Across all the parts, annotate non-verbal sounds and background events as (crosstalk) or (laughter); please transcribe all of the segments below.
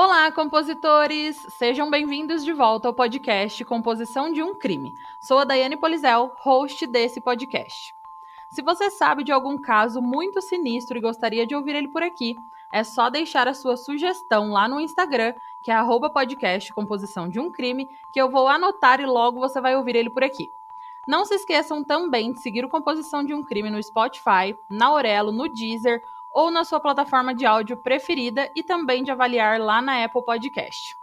Olá, compositores! Sejam bem-vindos de volta ao podcast Composição de um Crime. Sou a Daiane Polizel, host desse podcast. Se você sabe de algum caso muito sinistro e gostaria de ouvir ele por aqui, é só deixar a sua sugestão lá no Instagram, que é podcast Composição de um Crime, que eu vou anotar e logo você vai ouvir ele por aqui. Não se esqueçam também de seguir o Composição de um Crime no Spotify, na Aurelo, no Deezer ou na sua plataforma de áudio preferida e também de avaliar lá na Apple Podcast.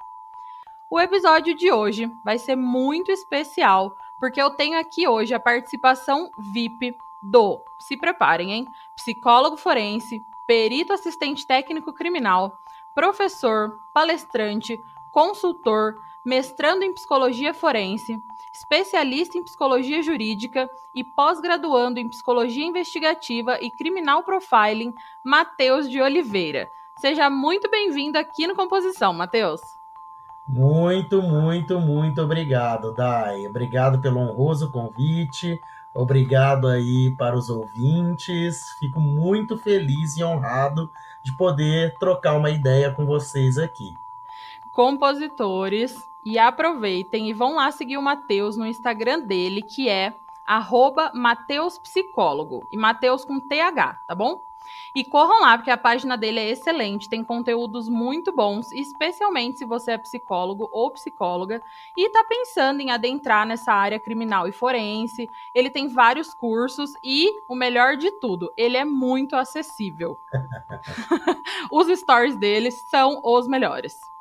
O episódio de hoje vai ser muito especial, porque eu tenho aqui hoje a participação VIP do, se preparem, hein? Psicólogo forense, perito assistente técnico criminal, professor, palestrante, consultor, mestrando em psicologia forense, especialista em psicologia jurídica e pós-graduando em psicologia investigativa e criminal profiling, Matheus de Oliveira. Seja muito bem-vindo aqui no Composição, Matheus. Muito, muito, muito obrigado, Dai. Obrigado pelo honroso convite. Obrigado aí para os ouvintes. Fico muito feliz e honrado de poder trocar uma ideia com vocês aqui. Compositores, e aproveitem e vão lá seguir o Matheus no Instagram dele, que é arroba Mateus Psicólogo. E Mateus com TH, tá bom? E corram lá, porque a página dele é excelente, tem conteúdos muito bons, especialmente se você é psicólogo ou psicóloga e está pensando em adentrar nessa área criminal e forense. Ele tem vários cursos e, o melhor de tudo, ele é muito acessível. (laughs) os stories dele são os melhores.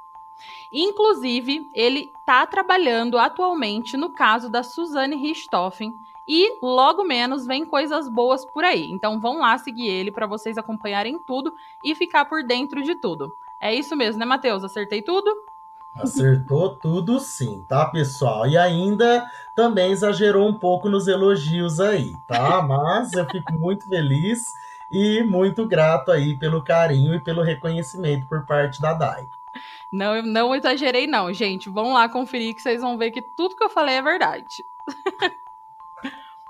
Inclusive, ele está trabalhando atualmente no caso da Suzane Richthofen e logo menos vem coisas boas por aí. Então vão lá seguir ele para vocês acompanharem tudo e ficar por dentro de tudo. É isso mesmo, né, Matheus? Acertei tudo? Acertou tudo sim, tá, pessoal? E ainda também exagerou um pouco nos elogios aí, tá? (laughs) Mas eu fico muito feliz e muito grato aí pelo carinho e pelo reconhecimento por parte da DAI. Não, não exagerei, não, gente. Vão lá conferir que vocês vão ver que tudo que eu falei é verdade. (laughs)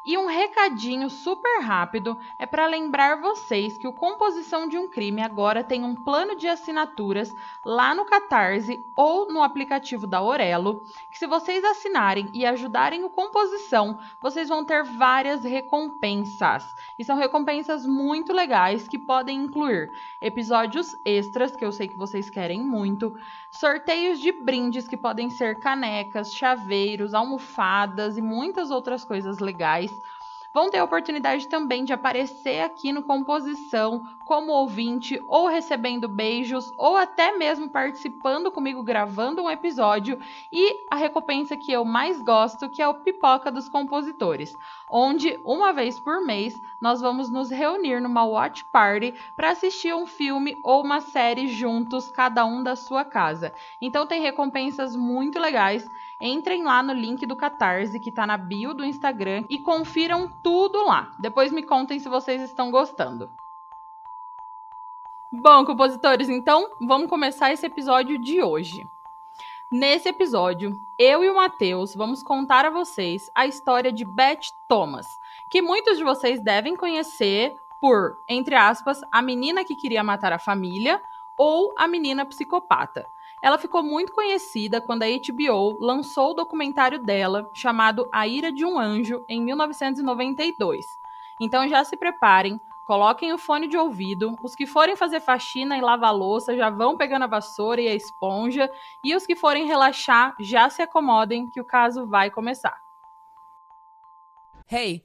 E um recadinho super rápido é para lembrar vocês que o Composição de um Crime agora tem um plano de assinaturas lá no Catarse ou no aplicativo da Orelo, que se vocês assinarem e ajudarem o Composição, vocês vão ter várias recompensas. E são recompensas muito legais que podem incluir episódios extras, que eu sei que vocês querem muito, sorteios de brindes que podem ser canecas, chaveiros, almofadas e muitas outras coisas legais vão ter a oportunidade também de aparecer aqui no Composição como ouvinte, ou recebendo beijos, ou até mesmo participando comigo gravando um episódio. E a recompensa que eu mais gosto, que é o Pipoca dos Compositores, onde uma vez por mês nós vamos nos reunir numa watch party para assistir um filme ou uma série juntos, cada um da sua casa. Então tem recompensas muito legais entrem lá no link do Catarse que está na bio do Instagram e confiram tudo lá. Depois me contem se vocês estão gostando. Bom, compositores, então vamos começar esse episódio de hoje. Nesse episódio, eu e o Matheus vamos contar a vocês a história de Beth Thomas, que muitos de vocês devem conhecer por, entre aspas, a menina que queria matar a família ou a menina psicopata. Ela ficou muito conhecida quando a HBO lançou o documentário dela, chamado A Ira de um Anjo, em 1992. Então já se preparem, coloquem o fone de ouvido. Os que forem fazer faxina e lavar louça já vão pegando a vassoura e a esponja. E os que forem relaxar já se acomodem, que o caso vai começar. Hey!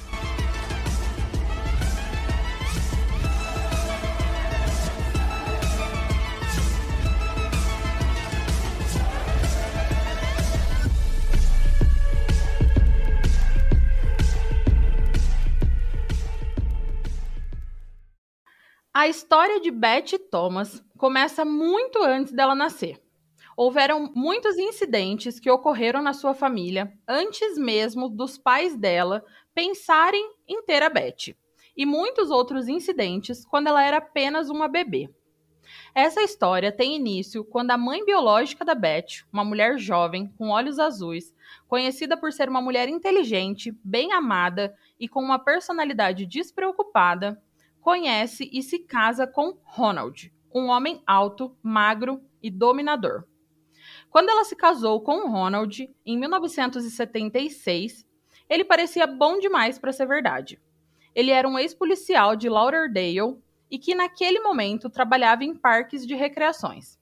A história de Betty Thomas começa muito antes dela nascer. Houveram muitos incidentes que ocorreram na sua família antes mesmo dos pais dela pensarem em ter a Betty, e muitos outros incidentes quando ela era apenas uma bebê. Essa história tem início quando a mãe biológica da Betty, uma mulher jovem com olhos azuis, conhecida por ser uma mulher inteligente, bem amada e com uma personalidade despreocupada, conhece e se casa com Ronald, um homem alto, magro e dominador. Quando ela se casou com Ronald, em 1976, ele parecia bom demais para ser verdade. Ele era um ex-policial de Lauderdale e que naquele momento trabalhava em parques de recreações.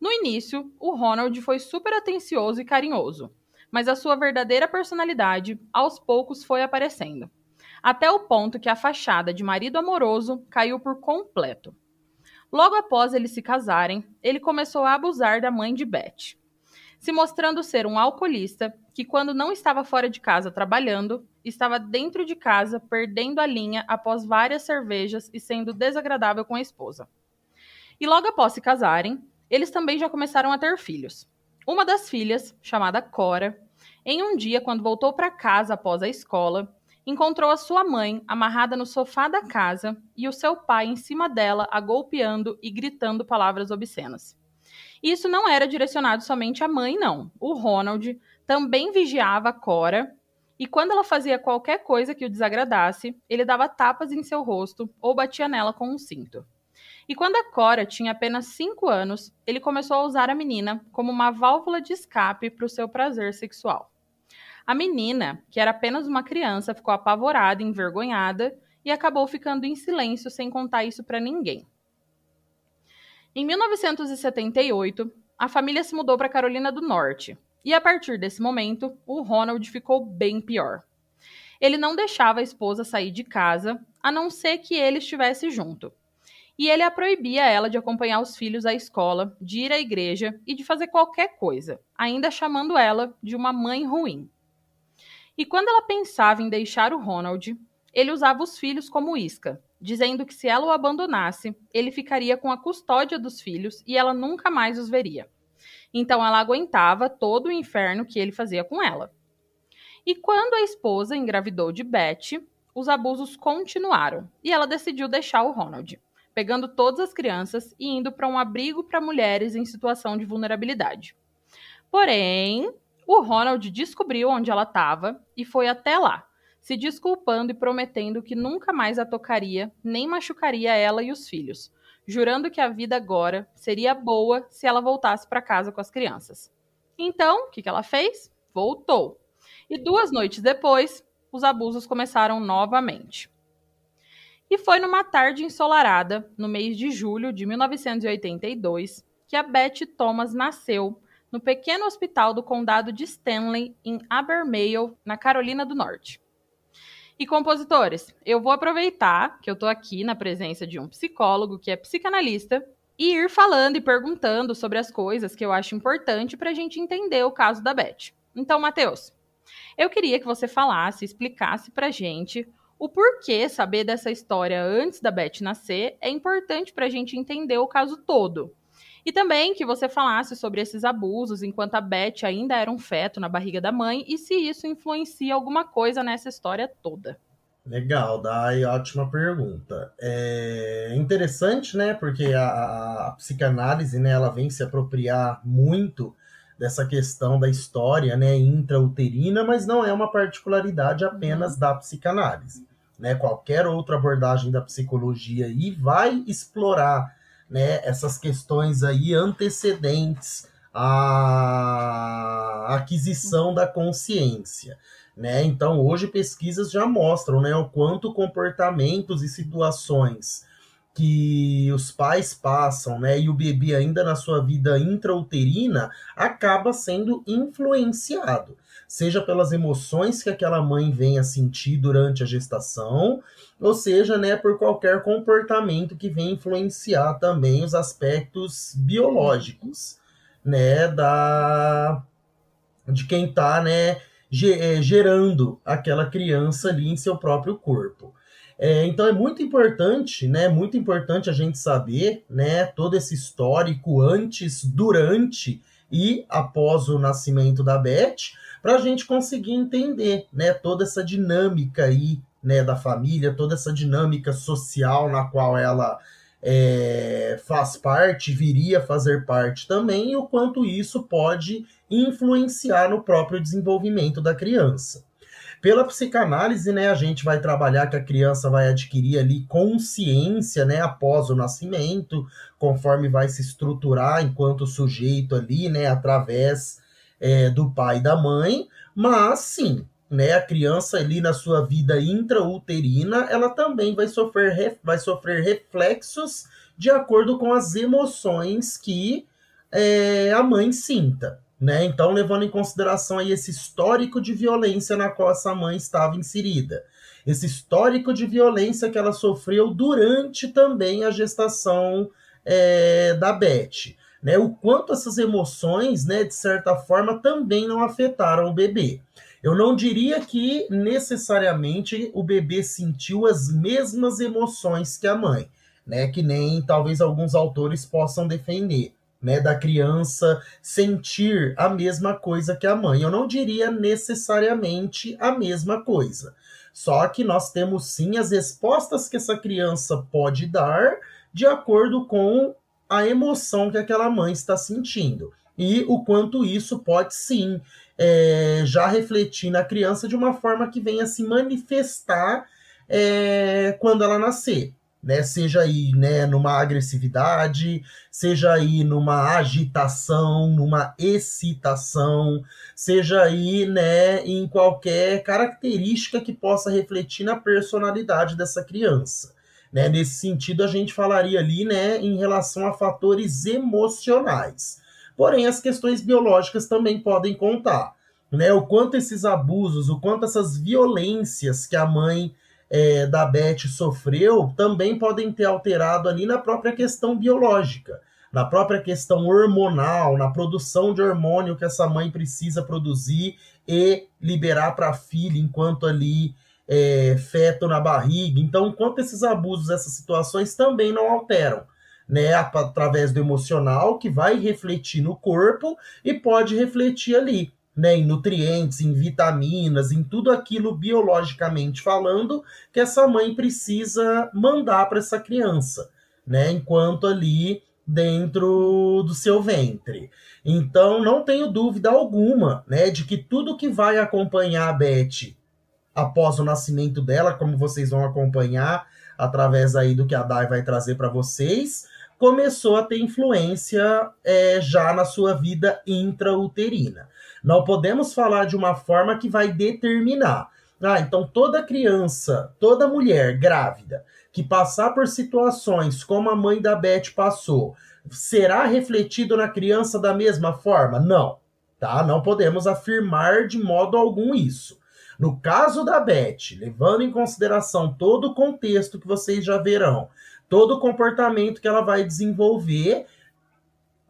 No início, o Ronald foi super atencioso e carinhoso, mas a sua verdadeira personalidade aos poucos foi aparecendo até o ponto que a fachada de marido amoroso caiu por completo. Logo após eles se casarem, ele começou a abusar da mãe de Beth, se mostrando ser um alcoolista que, quando não estava fora de casa trabalhando, estava dentro de casa perdendo a linha após várias cervejas e sendo desagradável com a esposa. E logo após se casarem, eles também já começaram a ter filhos. Uma das filhas, chamada Cora, em um dia, quando voltou para casa após a escola, encontrou a sua mãe amarrada no sofá da casa e o seu pai em cima dela, a golpeando e gritando palavras obscenas. Isso não era direcionado somente à mãe, não. O Ronald também vigiava a Cora e quando ela fazia qualquer coisa que o desagradasse, ele dava tapas em seu rosto ou batia nela com um cinto. E quando a Cora tinha apenas 5 anos, ele começou a usar a menina como uma válvula de escape para o seu prazer sexual. A menina, que era apenas uma criança, ficou apavorada, envergonhada e acabou ficando em silêncio sem contar isso para ninguém. Em 1978, a família se mudou para Carolina do Norte, e a partir desse momento, o Ronald ficou bem pior. Ele não deixava a esposa sair de casa, a não ser que ele estivesse junto. E ele a proibia ela de acompanhar os filhos à escola, de ir à igreja e de fazer qualquer coisa, ainda chamando ela de uma mãe ruim. E quando ela pensava em deixar o Ronald, ele usava os filhos como isca, dizendo que se ela o abandonasse, ele ficaria com a custódia dos filhos e ela nunca mais os veria. Então ela aguentava todo o inferno que ele fazia com ela. E quando a esposa engravidou de Beth, os abusos continuaram e ela decidiu deixar o Ronald, pegando todas as crianças e indo para um abrigo para mulheres em situação de vulnerabilidade. Porém, o Ronald descobriu onde ela estava e foi até lá, se desculpando e prometendo que nunca mais a tocaria nem machucaria ela e os filhos, jurando que a vida agora seria boa se ela voltasse para casa com as crianças. Então, o que, que ela fez? Voltou. E duas noites depois, os abusos começaram novamente. E foi numa tarde ensolarada, no mês de julho de 1982, que a Beth Thomas nasceu no pequeno hospital do condado de Stanley, em Abermale, na Carolina do Norte. E compositores, eu vou aproveitar que eu estou aqui na presença de um psicólogo que é psicanalista e ir falando e perguntando sobre as coisas que eu acho importante para a gente entender o caso da Beth. Então, Matheus, eu queria que você falasse, explicasse para gente o porquê saber dessa história antes da Beth nascer é importante para a gente entender o caso todo. E também que você falasse sobre esses abusos enquanto a Beth ainda era um feto na barriga da mãe e se isso influencia alguma coisa nessa história toda. Legal, Dai, ótima pergunta. É interessante, né? Porque a, a, psicanálise, né, ela vem se apropriar muito dessa questão da história, né, intrauterina, mas não é uma particularidade apenas uhum. da psicanálise, né? Qualquer outra abordagem da psicologia aí vai explorar né, essas questões aí antecedentes a aquisição da consciência. Né? Então, hoje pesquisas já mostram né, o quanto comportamentos e situações que os pais passam, né, e o bebê ainda na sua vida intrauterina acaba sendo influenciado, seja pelas emoções que aquela mãe vem a sentir durante a gestação, ou seja, né, por qualquer comportamento que venha influenciar também os aspectos biológicos, né, da de quem está, né, é, gerando aquela criança ali em seu próprio corpo. É, então é muito importante, né? Muito importante a gente saber, né? Todo esse histórico antes, durante e após o nascimento da Beth, para a gente conseguir entender, né? Toda essa dinâmica aí, né? Da família, toda essa dinâmica social na qual ela é, faz parte, viria a fazer parte também, e o quanto isso pode influenciar no próprio desenvolvimento da criança. Pela psicanálise, né, a gente vai trabalhar que a criança vai adquirir ali consciência, né, após o nascimento, conforme vai se estruturar enquanto sujeito ali, né, através é, do pai e da mãe, mas sim, né, a criança ali na sua vida intrauterina, ela também vai sofrer, vai sofrer reflexos de acordo com as emoções que é, a mãe sinta. Né? Então, levando em consideração aí esse histórico de violência na qual essa mãe estava inserida, esse histórico de violência que ela sofreu durante também a gestação é, da Beth, né? O quanto essas emoções, né, de certa forma, também não afetaram o bebê. Eu não diria que necessariamente o bebê sentiu as mesmas emoções que a mãe, né? Que nem talvez alguns autores possam defender né, da criança sentir a mesma coisa que a mãe. Eu não diria necessariamente a mesma coisa. Só que nós temos sim as respostas que essa criança pode dar de acordo com a emoção que aquela mãe está sentindo. E o quanto isso pode sim é, já refletir na criança de uma forma que venha se manifestar é, quando ela nascer né? Seja aí, né, numa agressividade, seja aí numa agitação, numa excitação, seja aí, né, em qualquer característica que possa refletir na personalidade dessa criança. Né? Nesse sentido, a gente falaria ali, né, em relação a fatores emocionais. Porém, as questões biológicas também podem contar, né? O quanto esses abusos, o quanto essas violências que a mãe é, da Beth sofreu também podem ter alterado ali na própria questão biológica, na própria questão hormonal, na produção de hormônio que essa mãe precisa produzir e liberar para a filha enquanto ali é, feto na barriga. Então, enquanto esses abusos, essas situações também não alteram. Né, através do emocional, que vai refletir no corpo e pode refletir ali né, em nutrientes, em vitaminas, em tudo aquilo biologicamente falando que essa mãe precisa mandar para essa criança, né, enquanto ali dentro do seu ventre. Então, não tenho dúvida alguma, né, de que tudo que vai acompanhar a Beth após o nascimento dela, como vocês vão acompanhar através aí do que a Dai vai trazer para vocês, começou a ter influência é, já na sua vida intrauterina. Não podemos falar de uma forma que vai determinar. Ah, então toda criança, toda mulher grávida que passar por situações como a mãe da Beth passou, será refletido na criança da mesma forma? Não, tá? Não podemos afirmar de modo algum isso. No caso da Beth, levando em consideração todo o contexto que vocês já verão, todo o comportamento que ela vai desenvolver,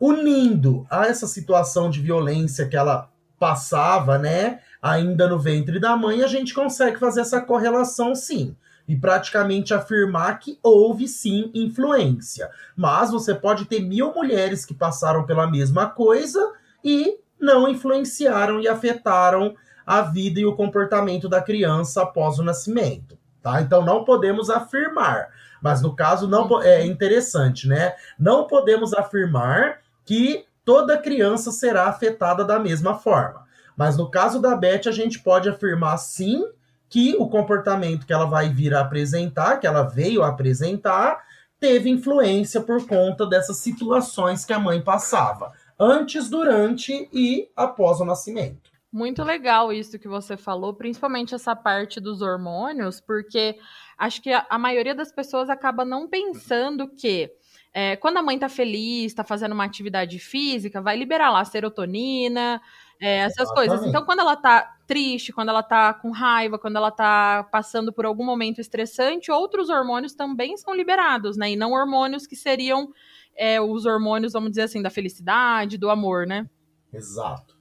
unindo a essa situação de violência que ela passava, né, ainda no ventre da mãe, a gente consegue fazer essa correlação sim. E praticamente afirmar que houve sim influência. Mas você pode ter mil mulheres que passaram pela mesma coisa e não influenciaram e afetaram a vida e o comportamento da criança após o nascimento. Tá? Então não podemos afirmar. Mas no caso, não é interessante, né? Não podemos afirmar que toda criança será afetada da mesma forma. Mas no caso da Beth, a gente pode afirmar sim que o comportamento que ela vai vir a apresentar, que ela veio a apresentar, teve influência por conta dessas situações que a mãe passava. antes, durante e após o nascimento. Muito legal isso que você falou, principalmente essa parte dos hormônios, porque acho que a, a maioria das pessoas acaba não pensando que é, quando a mãe tá feliz, tá fazendo uma atividade física, vai liberar lá serotonina, é, essas Exatamente. coisas. Então, quando ela tá triste, quando ela tá com raiva, quando ela tá passando por algum momento estressante, outros hormônios também são liberados, né? E não hormônios que seriam é, os hormônios, vamos dizer assim, da felicidade, do amor, né? Exato.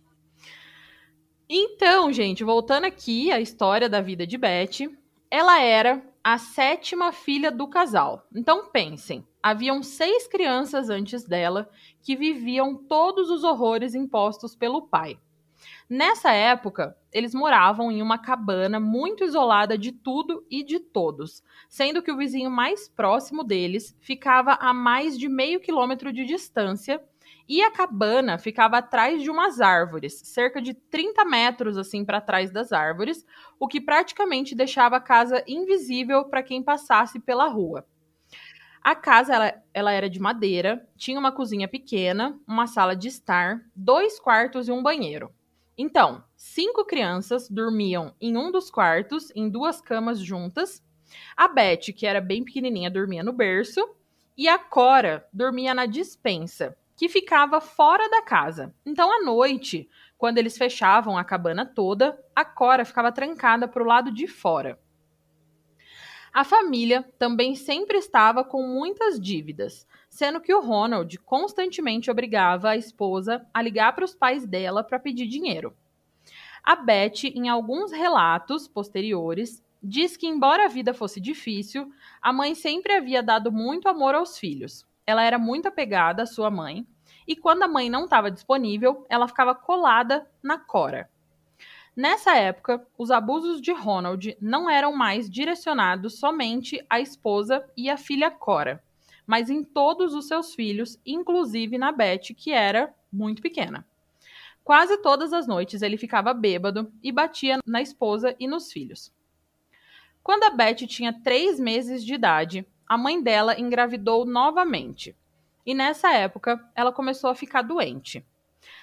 Então, gente, voltando aqui à história da vida de Beth, ela era a sétima filha do casal. Então, pensem, haviam seis crianças antes dela que viviam todos os horrores impostos pelo pai. Nessa época, eles moravam em uma cabana muito isolada de tudo e de todos, sendo que o vizinho mais próximo deles ficava a mais de meio quilômetro de distância e a cabana ficava atrás de umas árvores, cerca de 30 metros assim para trás das árvores, o que praticamente deixava a casa invisível para quem passasse pela rua. A casa ela, ela era de madeira, tinha uma cozinha pequena, uma sala de estar, dois quartos e um banheiro. Então, cinco crianças dormiam em um dos quartos, em duas camas juntas. A Beth, que era bem pequenininha, dormia no berço. E a Cora dormia na dispensa, que ficava fora da casa. Então, à noite, quando eles fechavam a cabana toda, a Cora ficava trancada para o lado de fora. A família também sempre estava com muitas dívidas, sendo que o Ronald constantemente obrigava a esposa a ligar para os pais dela para pedir dinheiro. A Beth, em alguns relatos posteriores, diz que, embora a vida fosse difícil, a mãe sempre havia dado muito amor aos filhos. Ela era muito apegada à sua mãe, e quando a mãe não estava disponível, ela ficava colada na Cora. Nessa época, os abusos de Ronald não eram mais direcionados somente à esposa e à filha Cora, mas em todos os seus filhos, inclusive na Beth, que era muito pequena. Quase todas as noites ele ficava bêbado e batia na esposa e nos filhos. Quando a Beth tinha três meses de idade, a mãe dela engravidou novamente. E nessa época, ela começou a ficar doente.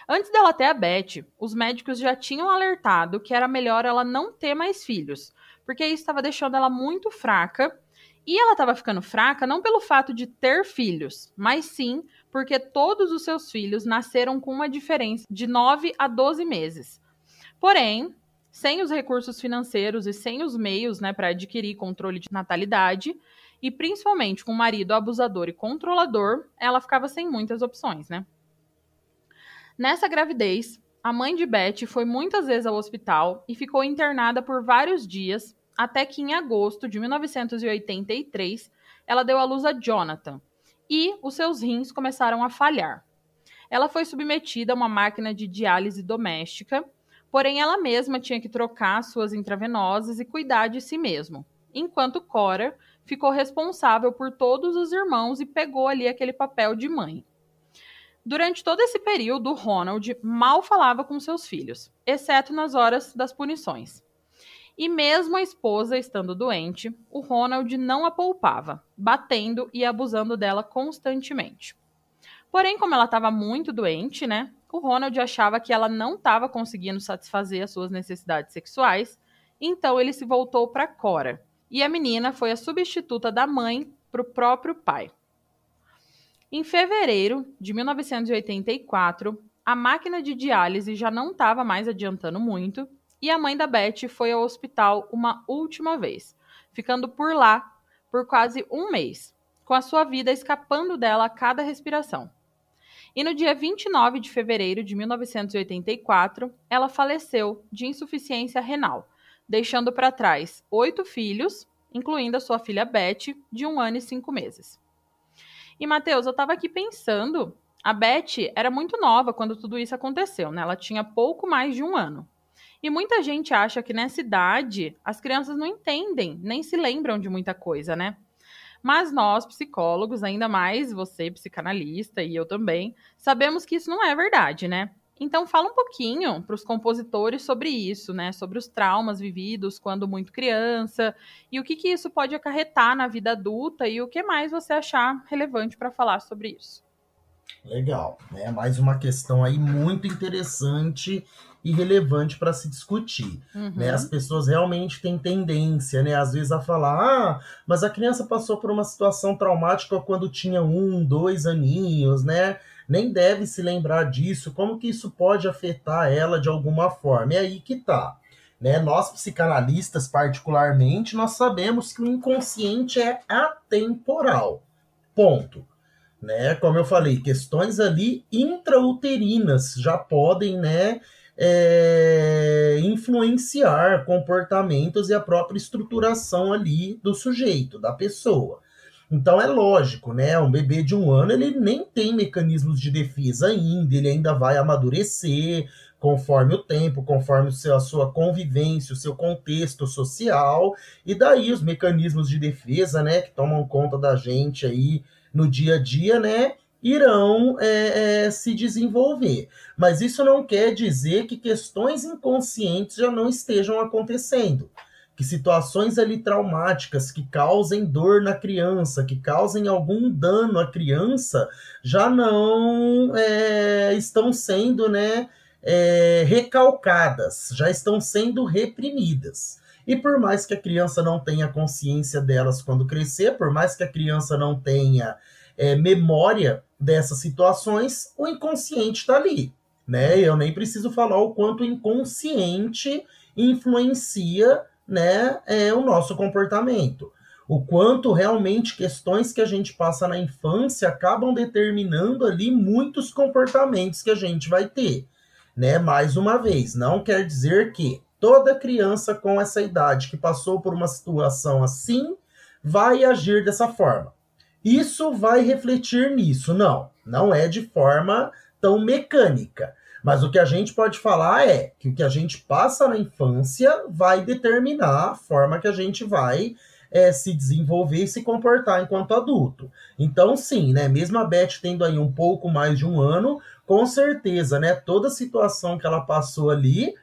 Antes dela ter a Beth, os médicos já tinham alertado que era melhor ela não ter mais filhos, porque isso estava deixando ela muito fraca. E ela estava ficando fraca não pelo fato de ter filhos, mas sim porque todos os seus filhos nasceram com uma diferença de 9 a 12 meses. Porém, sem os recursos financeiros e sem os meios né, para adquirir controle de natalidade, e principalmente com o marido abusador e controlador, ela ficava sem muitas opções, né? Nessa gravidez, a mãe de Beth foi muitas vezes ao hospital e ficou internada por vários dias, até que em agosto de 1983 ela deu à luz a Jonathan e os seus rins começaram a falhar. Ela foi submetida a uma máquina de diálise doméstica, porém ela mesma tinha que trocar suas intravenosas e cuidar de si mesmo, enquanto Cora ficou responsável por todos os irmãos e pegou ali aquele papel de mãe. Durante todo esse período, Ronald mal falava com seus filhos, exceto nas horas das punições. E mesmo a esposa estando doente, o Ronald não a poupava, batendo e abusando dela constantemente. Porém, como ela estava muito doente, né, o Ronald achava que ela não estava conseguindo satisfazer as suas necessidades sexuais, então ele se voltou para Cora. E a menina foi a substituta da mãe para o próprio pai. Em fevereiro de 1984, a máquina de diálise já não estava mais adiantando muito e a mãe da Beth foi ao hospital uma última vez, ficando por lá por quase um mês, com a sua vida escapando dela a cada respiração. E no dia 29 de fevereiro de 1984, ela faleceu de insuficiência renal, deixando para trás oito filhos, incluindo a sua filha Beth, de um ano e cinco meses. E, Matheus, eu tava aqui pensando, a Beth era muito nova quando tudo isso aconteceu, né? Ela tinha pouco mais de um ano. E muita gente acha que nessa idade as crianças não entendem, nem se lembram de muita coisa, né? Mas nós, psicólogos, ainda mais você, psicanalista, e eu também, sabemos que isso não é verdade, né? Então fala um pouquinho para os compositores sobre isso, né? Sobre os traumas vividos quando muito criança e o que, que isso pode acarretar na vida adulta e o que mais você achar relevante para falar sobre isso. Legal, né? Mais uma questão aí muito interessante e relevante para se discutir. Uhum. Né? As pessoas realmente têm tendência, né, às vezes, a falar: ah, mas a criança passou por uma situação traumática quando tinha um, dois aninhos, né? Nem deve se lembrar disso. Como que isso pode afetar ela de alguma forma? É aí que tá. Né? Nós, psicanalistas, particularmente, nós sabemos que o inconsciente é atemporal. Ponto. Né? Como eu falei, questões ali intrauterinas já podem, né, é, influenciar comportamentos e a própria estruturação ali do sujeito, da pessoa. Então é lógico, né? Um bebê de um ano ele nem tem mecanismos de defesa ainda, ele ainda vai amadurecer conforme o tempo, conforme o seu, a sua convivência, o seu contexto social, e daí os mecanismos de defesa, né, que tomam conta da gente aí no dia a dia, né, irão é, é, se desenvolver. Mas isso não quer dizer que questões inconscientes já não estejam acontecendo. Que situações ali traumáticas que causem dor na criança, que causem algum dano à criança, já não é, estão sendo né, é, recalcadas, já estão sendo reprimidas. E por mais que a criança não tenha consciência delas quando crescer, por mais que a criança não tenha é, memória dessas situações, o inconsciente está ali. Né? Eu nem preciso falar o quanto o inconsciente influencia né, é, o nosso comportamento. O quanto realmente questões que a gente passa na infância acabam determinando ali muitos comportamentos que a gente vai ter. Né? Mais uma vez, não quer dizer que toda criança com essa idade que passou por uma situação assim vai agir dessa forma isso vai refletir nisso. Não, não é de forma tão mecânica. Mas o que a gente pode falar é que o que a gente passa na infância vai determinar a forma que a gente vai é, se desenvolver e se comportar enquanto adulto. Então, sim, né? Mesmo a Beth tendo aí um pouco mais de um ano, com certeza, né? Toda situação que ela passou ali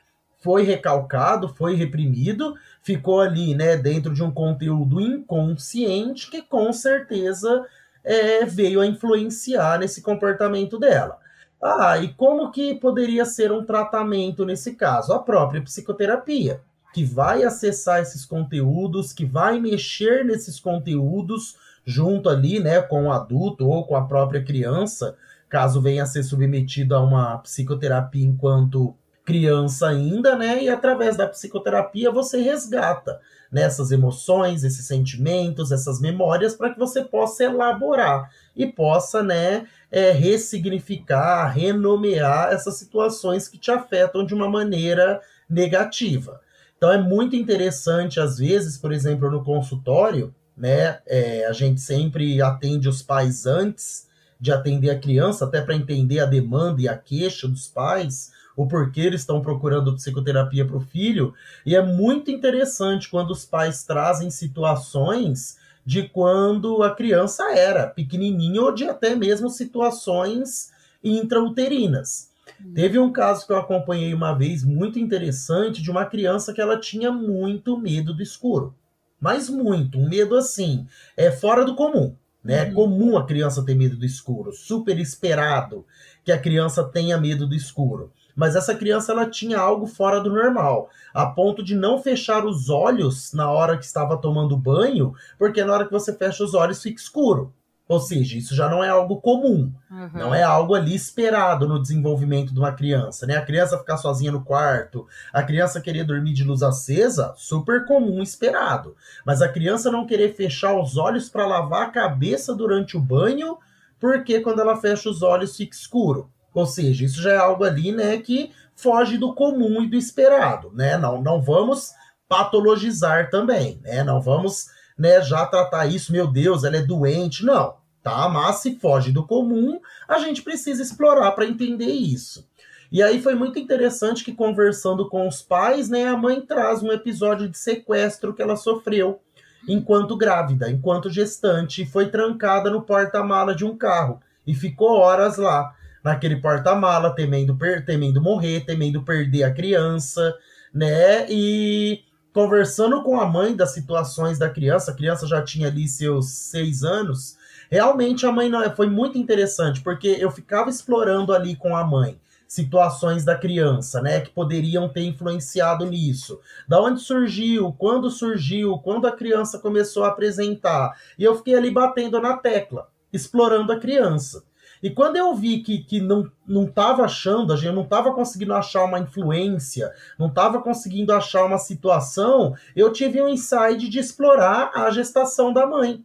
foi recalcado, foi reprimido, ficou ali, né, dentro de um conteúdo inconsciente que com certeza é, veio a influenciar nesse comportamento dela. Ah, e como que poderia ser um tratamento nesse caso? A própria psicoterapia, que vai acessar esses conteúdos, que vai mexer nesses conteúdos junto ali, né, com o adulto ou com a própria criança, caso venha a ser submetido a uma psicoterapia enquanto criança ainda, né? E através da psicoterapia você resgata nessas né, emoções, esses sentimentos, essas memórias para que você possa elaborar e possa, né, é, ressignificar, renomear essas situações que te afetam de uma maneira negativa. Então é muito interessante, às vezes, por exemplo, no consultório, né, é, a gente sempre atende os pais antes de atender a criança, até para entender a demanda e a queixa dos pais o porquê eles estão procurando psicoterapia para o filho. E é muito interessante quando os pais trazem situações de quando a criança era pequenininha ou de até mesmo situações intrauterinas. Hum. Teve um caso que eu acompanhei uma vez muito interessante de uma criança que ela tinha muito medo do escuro. Mas muito, um medo assim, é fora do comum. Né? É uhum. comum a criança ter medo do escuro, super esperado que a criança tenha medo do escuro mas essa criança ela tinha algo fora do normal, a ponto de não fechar os olhos na hora que estava tomando banho, porque na hora que você fecha os olhos fica escuro. Ou seja, isso já não é algo comum, uhum. não é algo ali esperado no desenvolvimento de uma criança, né? A criança ficar sozinha no quarto, a criança querer dormir de luz acesa, super comum, esperado. Mas a criança não querer fechar os olhos para lavar a cabeça durante o banho, porque quando ela fecha os olhos fica escuro. Ou seja, isso já é algo ali, né, que foge do comum e do esperado, né? Não, não vamos patologizar também, né? Não vamos, né, já tratar isso, meu Deus, ela é doente, não, tá? Mas se foge do comum, a gente precisa explorar para entender isso. E aí foi muito interessante que conversando com os pais, né, a mãe traz um episódio de sequestro que ela sofreu enquanto grávida, enquanto gestante, foi trancada no porta-mala de um carro e ficou horas lá naquele porta-mala, temendo, temendo morrer, temendo perder a criança, né? E conversando com a mãe das situações da criança, a criança já tinha ali seus seis anos, Realmente a mãe não, foi muito interessante, porque eu ficava explorando ali com a mãe situações da criança, né, que poderiam ter influenciado nisso. Da onde surgiu, quando surgiu, quando a criança começou a apresentar. E eu fiquei ali batendo na tecla, explorando a criança. E quando eu vi que, que não, não tava achando, a gente não tava conseguindo achar uma influência, não tava conseguindo achar uma situação, eu tive um insight de explorar a gestação da mãe.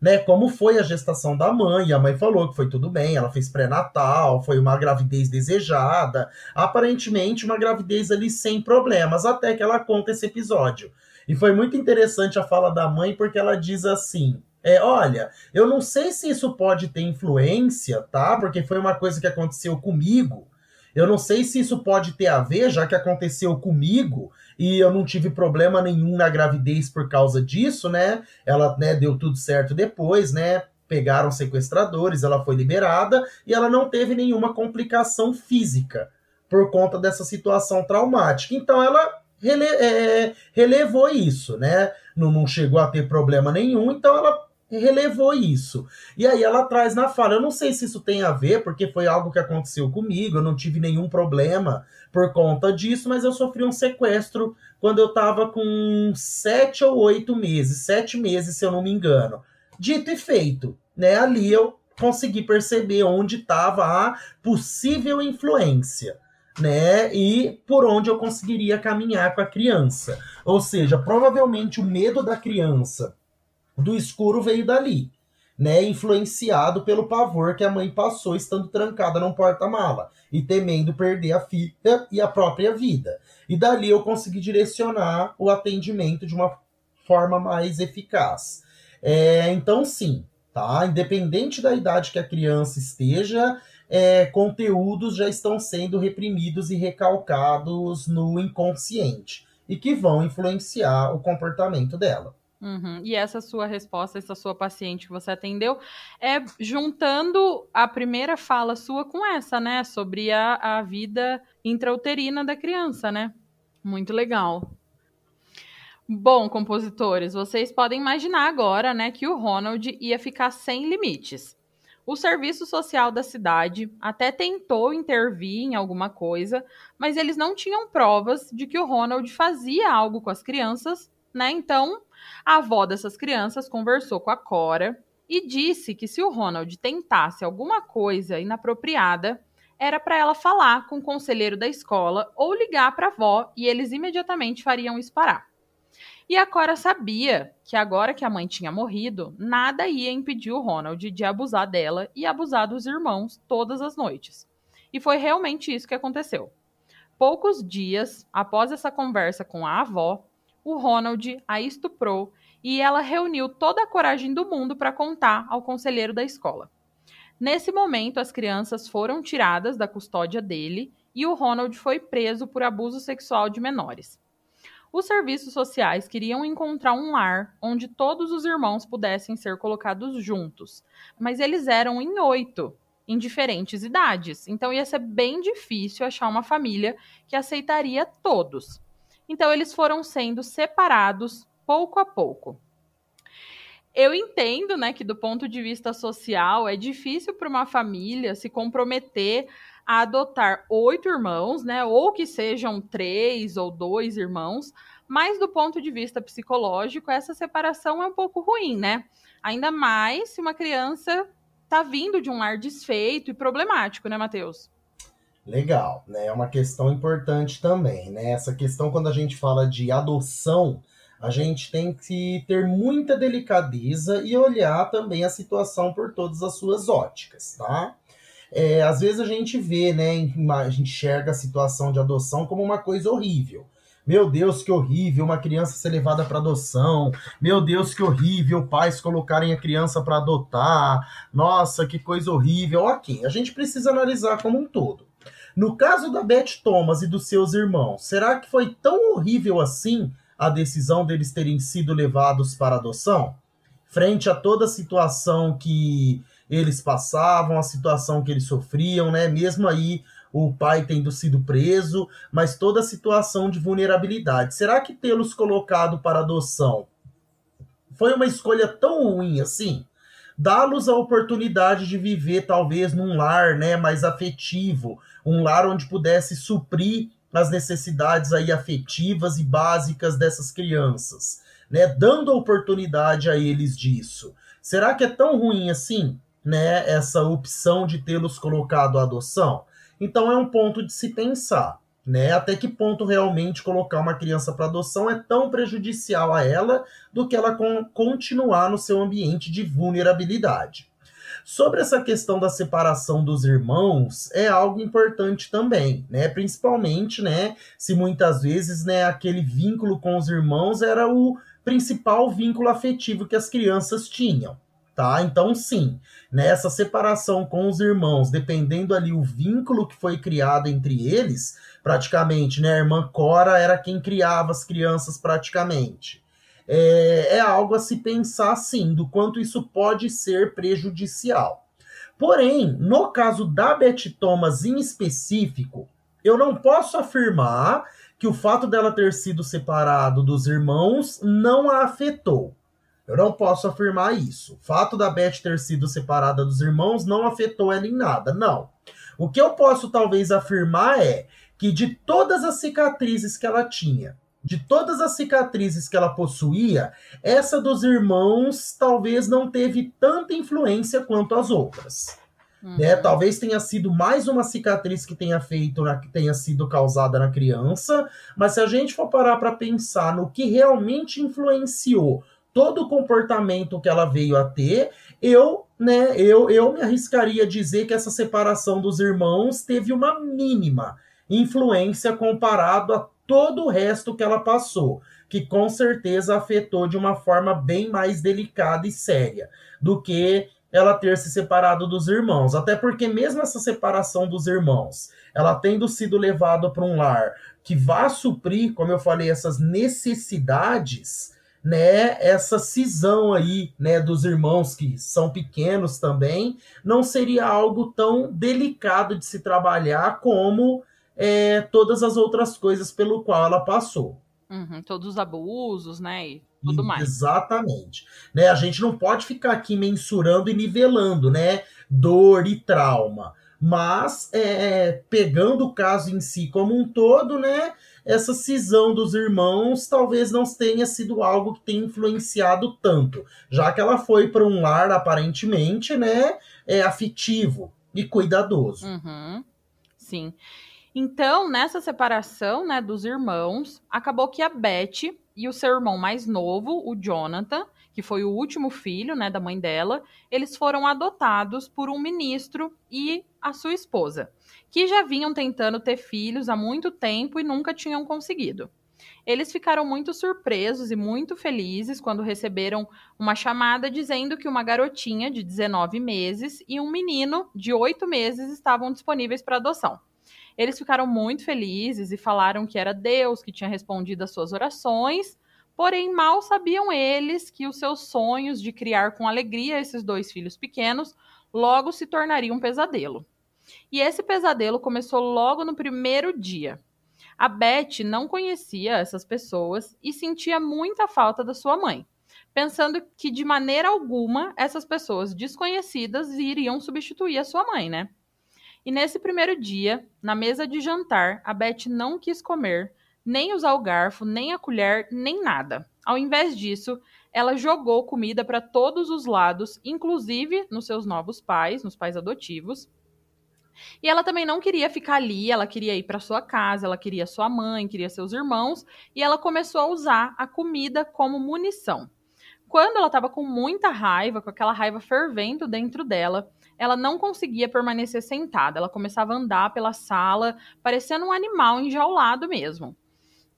Né, como foi a gestação da mãe, a mãe falou que foi tudo bem, ela fez pré-natal, foi uma gravidez desejada, aparentemente uma gravidez ali sem problemas, até que ela conta esse episódio. E foi muito interessante a fala da mãe, porque ela diz assim: é, olha, eu não sei se isso pode ter influência, tá? Porque foi uma coisa que aconteceu comigo. Eu não sei se isso pode ter a ver, já que aconteceu comigo e eu não tive problema nenhum na gravidez por causa disso, né? Ela né, deu tudo certo depois, né? Pegaram sequestradores, ela foi liberada e ela não teve nenhuma complicação física por conta dessa situação traumática. Então ela rele é, relevou isso, né? Não, não chegou a ter problema nenhum, então ela relevou isso. E aí ela traz na fala, eu não sei se isso tem a ver, porque foi algo que aconteceu comigo, eu não tive nenhum problema por conta disso, mas eu sofri um sequestro quando eu tava com sete ou oito meses, sete meses, se eu não me engano. Dito e feito, né? Ali eu consegui perceber onde estava a possível influência. Né? E por onde eu conseguiria caminhar com a criança. Ou seja, provavelmente o medo da criança do escuro veio dali, né? Influenciado pelo pavor que a mãe passou estando trancada num porta-mala e temendo perder a filha e a própria vida. E dali eu consegui direcionar o atendimento de uma forma mais eficaz. É, então, sim, tá? Independente da idade que a criança esteja, é, conteúdos já estão sendo reprimidos e recalcados no inconsciente e que vão influenciar o comportamento dela. Uhum. E essa sua resposta, essa sua paciente que você atendeu, é juntando a primeira fala sua com essa, né? Sobre a, a vida intrauterina da criança, né? Muito legal. Bom, compositores, vocês podem imaginar agora, né, que o Ronald ia ficar sem limites. O serviço social da cidade até tentou intervir em alguma coisa, mas eles não tinham provas de que o Ronald fazia algo com as crianças, né? Então, a avó dessas crianças conversou com a Cora e disse que se o Ronald tentasse alguma coisa inapropriada, era para ela falar com o conselheiro da escola ou ligar para a avó e eles imediatamente fariam isso parar. E a Cora sabia que agora que a mãe tinha morrido, nada ia impedir o Ronald de abusar dela e abusar dos irmãos todas as noites. E foi realmente isso que aconteceu. Poucos dias após essa conversa com a avó, o Ronald a estuprou e ela reuniu toda a coragem do mundo para contar ao conselheiro da escola. Nesse momento, as crianças foram tiradas da custódia dele e o Ronald foi preso por abuso sexual de menores. Os serviços sociais queriam encontrar um lar onde todos os irmãos pudessem ser colocados juntos, mas eles eram em oito, em diferentes idades, então ia ser bem difícil achar uma família que aceitaria todos. Então eles foram sendo separados pouco a pouco. Eu entendo, né, que do ponto de vista social é difícil para uma família se comprometer a adotar oito irmãos, né, ou que sejam três ou dois irmãos, mas do ponto de vista psicológico essa separação é um pouco ruim, né? Ainda mais se uma criança está vindo de um lar desfeito e problemático, né, Matheus? Legal, né? É uma questão importante também, né? Essa questão, quando a gente fala de adoção, a gente tem que ter muita delicadeza e olhar também a situação por todas as suas óticas, tá? É, às vezes a gente vê, né, a gente enxerga a situação de adoção como uma coisa horrível. Meu Deus, que horrível uma criança ser levada para adoção. Meu Deus, que horrível pais colocarem a criança para adotar. Nossa, que coisa horrível. Ok, a gente precisa analisar como um todo. No caso da Beth Thomas e dos seus irmãos, será que foi tão horrível assim a decisão deles terem sido levados para adoção? Frente a toda a situação que eles passavam, a situação que eles sofriam, né? Mesmo aí o pai tendo sido preso, mas toda a situação de vulnerabilidade. Será que tê-los colocado para adoção foi uma escolha tão ruim assim? dá-los a oportunidade de viver talvez num lar, né, mais afetivo, um lar onde pudesse suprir as necessidades aí afetivas e básicas dessas crianças, né, dando oportunidade a eles disso. Será que é tão ruim assim, né, essa opção de tê-los colocado à adoção? Então é um ponto de se pensar né? Até que ponto realmente colocar uma criança para adoção é tão prejudicial a ela do que ela con continuar no seu ambiente de vulnerabilidade. Sobre essa questão da separação dos irmãos, é algo importante também, né? Principalmente, né, se muitas vezes, né, aquele vínculo com os irmãos era o principal vínculo afetivo que as crianças tinham tá? Então, sim, nessa separação com os irmãos, dependendo ali o vínculo que foi criado entre eles, praticamente, né? A irmã Cora era quem criava as crianças praticamente. É, é algo a se pensar, sim, do quanto isso pode ser prejudicial. Porém, no caso da Beth Thomas em específico, eu não posso afirmar que o fato dela ter sido separado dos irmãos não a afetou. Eu não posso afirmar isso. O fato da Beth ter sido separada dos irmãos não afetou ela em nada, não. O que eu posso talvez afirmar é que de todas as cicatrizes que ela tinha, de todas as cicatrizes que ela possuía, essa dos irmãos talvez não teve tanta influência quanto as outras. Uhum. Né? Talvez tenha sido mais uma cicatriz que tenha feito, que tenha sido causada na criança, mas se a gente for parar para pensar no que realmente influenciou todo o comportamento que ela veio a ter, eu, né, eu, eu me arriscaria a dizer que essa separação dos irmãos teve uma mínima influência comparado a todo o resto que ela passou, que com certeza afetou de uma forma bem mais delicada e séria do que ela ter se separado dos irmãos. Até porque mesmo essa separação dos irmãos, ela tendo sido levada para um lar que vá suprir, como eu falei, essas necessidades, né, essa cisão aí, né, dos irmãos que são pequenos também, não seria algo tão delicado de se trabalhar como é, todas as outras coisas pelo qual ela passou. Uhum, todos os abusos, né, e tudo mais. Exatamente. Né, a gente não pode ficar aqui mensurando e nivelando, né, dor e trauma, mas é, pegando o caso em si como um todo, né, essa cisão dos irmãos talvez não tenha sido algo que tenha influenciado tanto, já que ela foi para um lar aparentemente, né, é, afetivo e cuidadoso. Uhum. Sim. Então, nessa separação, né, dos irmãos, acabou que a Beth e o seu irmão mais novo, o Jonathan, que foi o último filho, né, da mãe dela, eles foram adotados por um ministro e a sua esposa que já vinham tentando ter filhos há muito tempo e nunca tinham conseguido. Eles ficaram muito surpresos e muito felizes quando receberam uma chamada dizendo que uma garotinha de 19 meses e um menino de 8 meses estavam disponíveis para adoção. Eles ficaram muito felizes e falaram que era Deus que tinha respondido às suas orações, porém mal sabiam eles que os seus sonhos de criar com alegria esses dois filhos pequenos logo se tornariam um pesadelo. E esse pesadelo começou logo no primeiro dia. A Beth não conhecia essas pessoas e sentia muita falta da sua mãe, pensando que de maneira alguma essas pessoas desconhecidas iriam substituir a sua mãe, né? E nesse primeiro dia, na mesa de jantar, a Beth não quis comer, nem usar o garfo, nem a colher, nem nada. Ao invés disso, ela jogou comida para todos os lados, inclusive nos seus novos pais, nos pais adotivos, e ela também não queria ficar ali, ela queria ir para sua casa, ela queria sua mãe, queria seus irmãos, e ela começou a usar a comida como munição. Quando ela estava com muita raiva, com aquela raiva fervendo dentro dela, ela não conseguia permanecer sentada. Ela começava a andar pela sala, parecendo um animal enjaulado mesmo.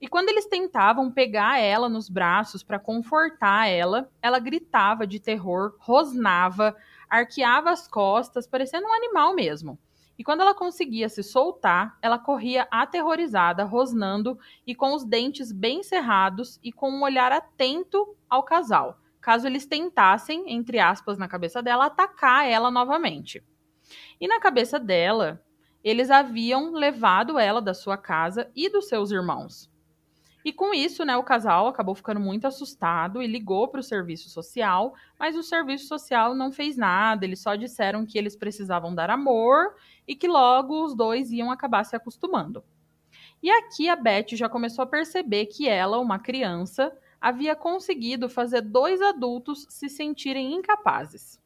E quando eles tentavam pegar ela nos braços para confortar ela, ela gritava de terror, rosnava, arqueava as costas, parecendo um animal mesmo. E quando ela conseguia se soltar, ela corria aterrorizada, rosnando e com os dentes bem cerrados e com um olhar atento ao casal, caso eles tentassem, entre aspas, na cabeça dela, atacar ela novamente. E na cabeça dela, eles haviam levado ela da sua casa e dos seus irmãos. E com isso, né, o casal acabou ficando muito assustado e ligou para o serviço social, mas o serviço social não fez nada, eles só disseram que eles precisavam dar amor e que logo os dois iam acabar se acostumando. E aqui a Beth já começou a perceber que ela, uma criança, havia conseguido fazer dois adultos se sentirem incapazes.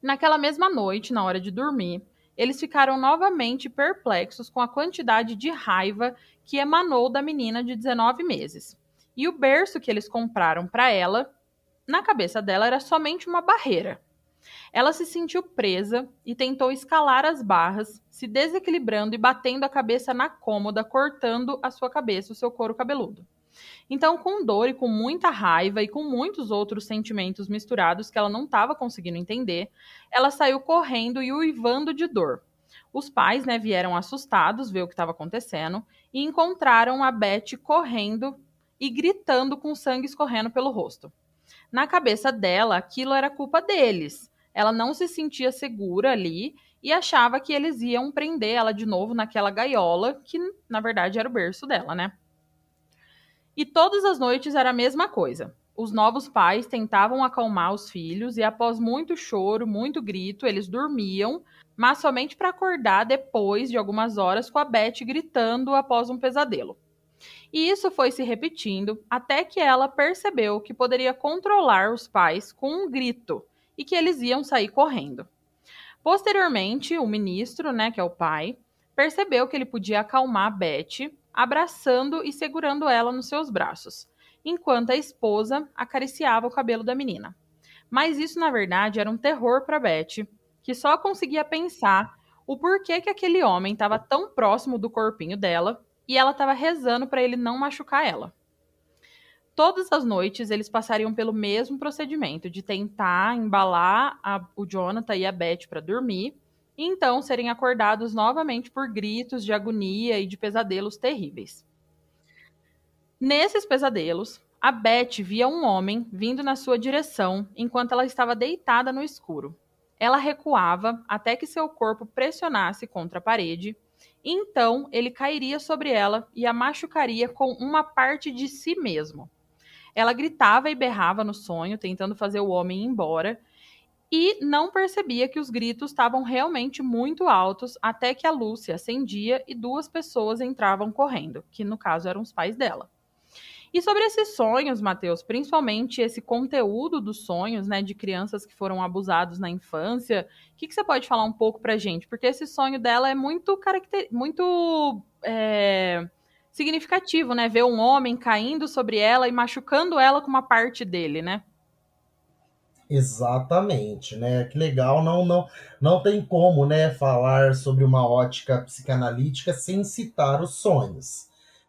Naquela mesma noite, na hora de dormir, eles ficaram novamente perplexos com a quantidade de raiva que emanou da menina de 19 meses. E o berço que eles compraram para ela, na cabeça dela, era somente uma barreira. Ela se sentiu presa e tentou escalar as barras, se desequilibrando e batendo a cabeça na cômoda, cortando a sua cabeça, o seu couro cabeludo. Então, com dor e com muita raiva e com muitos outros sentimentos misturados que ela não estava conseguindo entender, ela saiu correndo e uivando de dor. Os pais, né, vieram assustados ver o que estava acontecendo e encontraram a Beth correndo e gritando com sangue escorrendo pelo rosto. Na cabeça dela, aquilo era culpa deles. Ela não se sentia segura ali e achava que eles iam prender ela de novo naquela gaiola, que na verdade era o berço dela, né? E todas as noites era a mesma coisa. Os novos pais tentavam acalmar os filhos e, após muito choro, muito grito, eles dormiam, mas somente para acordar depois de algumas horas com a Beth gritando após um pesadelo. E isso foi se repetindo até que ela percebeu que poderia controlar os pais com um grito e que eles iam sair correndo. Posteriormente, o ministro, né, que é o pai, percebeu que ele podia acalmar a Beth abraçando e segurando ela nos seus braços, enquanto a esposa acariciava o cabelo da menina. Mas isso, na verdade, era um terror para Beth, que só conseguia pensar o porquê que aquele homem estava tão próximo do corpinho dela e ela estava rezando para ele não machucar ela. Todas as noites eles passariam pelo mesmo procedimento de tentar embalar a, o Jonathan e a Beth para dormir e então serem acordados novamente por gritos de agonia e de pesadelos terríveis. Nesses pesadelos, a Beth via um homem vindo na sua direção enquanto ela estava deitada no escuro. Ela recuava até que seu corpo pressionasse contra a parede, e então ele cairia sobre ela e a machucaria com uma parte de si mesmo. Ela gritava e berrava no sonho, tentando fazer o homem ir embora, e não percebia que os gritos estavam realmente muito altos até que a se acendia e duas pessoas entravam correndo, que no caso eram os pais dela. E sobre esses sonhos, Matheus, principalmente esse conteúdo dos sonhos, né, de crianças que foram abusados na infância, o que, que você pode falar um pouco pra gente? Porque esse sonho dela é muito caracter... muito é... significativo, né? Ver um homem caindo sobre ela e machucando ela com uma parte dele, né? Exatamente, né? Que legal, não, não, não tem como, né, falar sobre uma ótica psicanalítica sem citar os sonhos.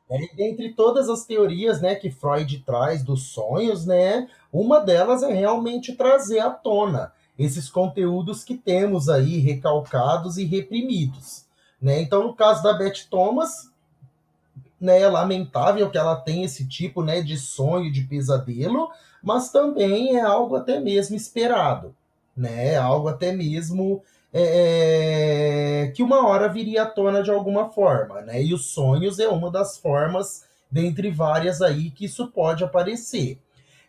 É, dentre todas as teorias, né, que Freud traz dos sonhos, né, uma delas é realmente trazer à tona esses conteúdos que temos aí recalcados e reprimidos, né? Então, no caso da Beth Thomas, né, é lamentável que ela tenha esse tipo, né, de sonho, de pesadelo, mas também é algo até mesmo esperado, né? É algo até mesmo é, é, que uma hora viria à tona de alguma forma, né? E os sonhos é uma das formas, dentre várias aí, que isso pode aparecer.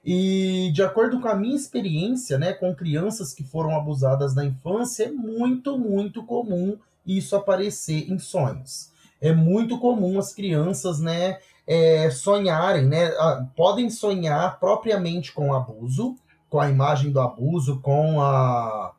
E de acordo com a minha experiência, né, com crianças que foram abusadas na infância, é muito, muito comum isso aparecer em sonhos. É muito comum as crianças, né, é, sonharem, né? Podem sonhar propriamente com o abuso, com a imagem do abuso, com a,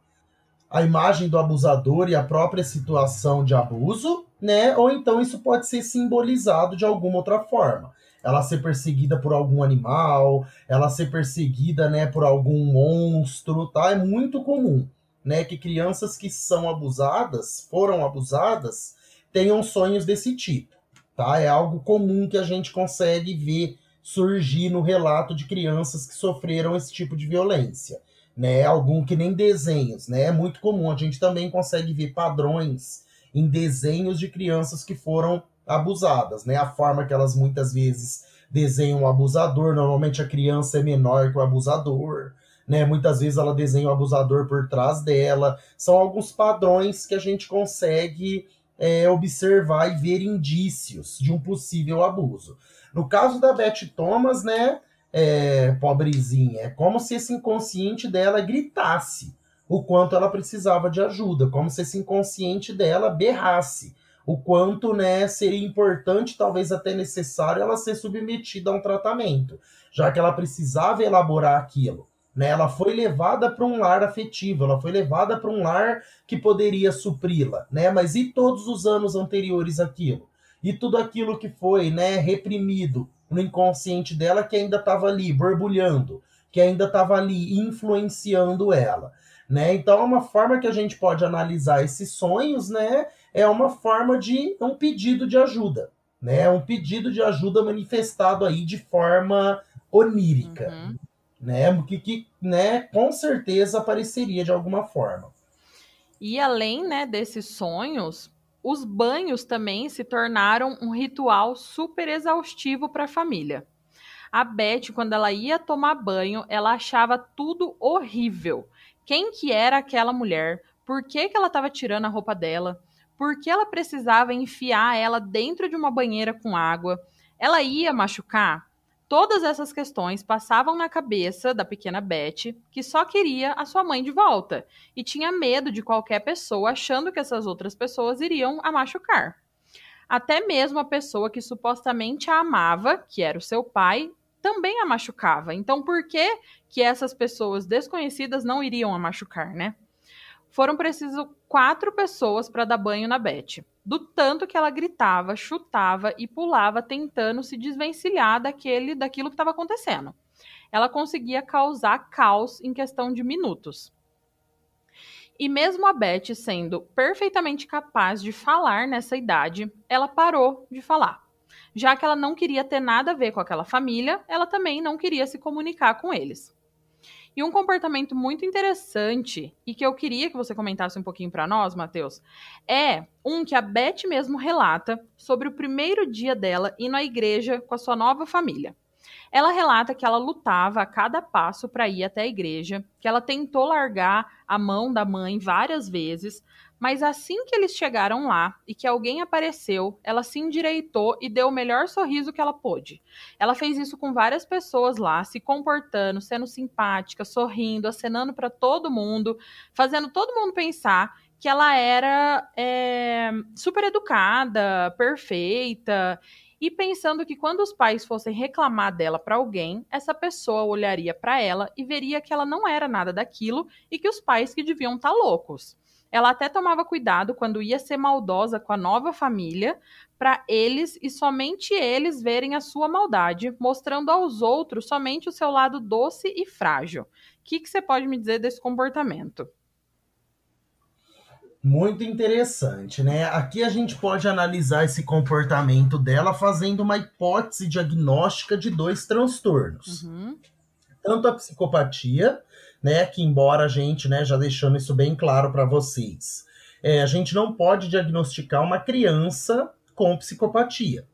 a imagem do abusador e a própria situação de abuso, né? Ou então isso pode ser simbolizado de alguma outra forma. Ela ser perseguida por algum animal, ela ser perseguida, né, por algum monstro, tá? É muito comum, né, que crianças que são abusadas, foram abusadas, tenham sonhos desse tipo tá? É algo comum que a gente consegue ver surgir no relato de crianças que sofreram esse tipo de violência, né? Algum que nem desenhos, né? É muito comum. A gente também consegue ver padrões em desenhos de crianças que foram abusadas, né? A forma que elas muitas vezes desenham o abusador, normalmente a criança é menor que o abusador, né? Muitas vezes ela desenha o abusador por trás dela. São alguns padrões que a gente consegue é, observar e ver indícios de um possível abuso. No caso da Beth Thomas, né, é, pobrezinha, é como se esse inconsciente dela gritasse o quanto ela precisava de ajuda, como se esse inconsciente dela berrasse o quanto né, seria importante, talvez até necessário, ela ser submetida a um tratamento, já que ela precisava elaborar aquilo. Né? Ela foi levada para um lar afetivo, ela foi levada para um lar que poderia supri-la, né? Mas e todos os anos anteriores àquilo? E tudo aquilo que foi, né, reprimido no inconsciente dela que ainda estava ali borbulhando, que ainda estava ali influenciando ela, né? Então, é uma forma que a gente pode analisar esses sonhos, né, é uma forma de um pedido de ajuda, né? Um pedido de ajuda manifestado aí de forma onírica. Uhum né? Que, que né, com certeza apareceria de alguma forma. E além né, desses sonhos, os banhos também se tornaram um ritual super exaustivo para a família. A Beth, quando ela ia tomar banho, ela achava tudo horrível. Quem que era aquela mulher? Por que, que ela estava tirando a roupa dela? Por que ela precisava enfiar ela dentro de uma banheira com água? Ela ia machucar? Todas essas questões passavam na cabeça da pequena Beth, que só queria a sua mãe de volta e tinha medo de qualquer pessoa achando que essas outras pessoas iriam a machucar. Até mesmo a pessoa que supostamente a amava, que era o seu pai, também a machucava. Então, por que que essas pessoas desconhecidas não iriam a machucar, né? Foram preciso quatro pessoas para dar banho na Beth do tanto que ela gritava, chutava e pulava tentando se desvencilhar daquele daquilo que estava acontecendo. Ela conseguia causar caos em questão de minutos. E mesmo a Beth sendo perfeitamente capaz de falar nessa idade, ela parou de falar. Já que ela não queria ter nada a ver com aquela família, ela também não queria se comunicar com eles. E um comportamento muito interessante e que eu queria que você comentasse um pouquinho para nós, Matheus, é um que a Beth mesmo relata sobre o primeiro dia dela indo à igreja com a sua nova família. Ela relata que ela lutava a cada passo para ir até a igreja, que ela tentou largar a mão da mãe várias vezes, mas assim que eles chegaram lá e que alguém apareceu, ela se endireitou e deu o melhor sorriso que ela pôde. Ela fez isso com várias pessoas lá, se comportando, sendo simpática, sorrindo, acenando para todo mundo, fazendo todo mundo pensar que ela era é, super educada, perfeita e pensando que quando os pais fossem reclamar dela para alguém, essa pessoa olharia para ela e veria que ela não era nada daquilo e que os pais que deviam estar tá loucos. Ela até tomava cuidado quando ia ser maldosa com a nova família, para eles e somente eles verem a sua maldade, mostrando aos outros somente o seu lado doce e frágil. O que, que você pode me dizer desse comportamento? Muito interessante, né? Aqui a gente pode analisar esse comportamento dela fazendo uma hipótese diagnóstica de dois transtornos. Uhum. Tanto a psicopatia né? Que embora a gente, né, já deixando isso bem claro para vocês, é, a gente não pode diagnosticar uma criança com psicopatia.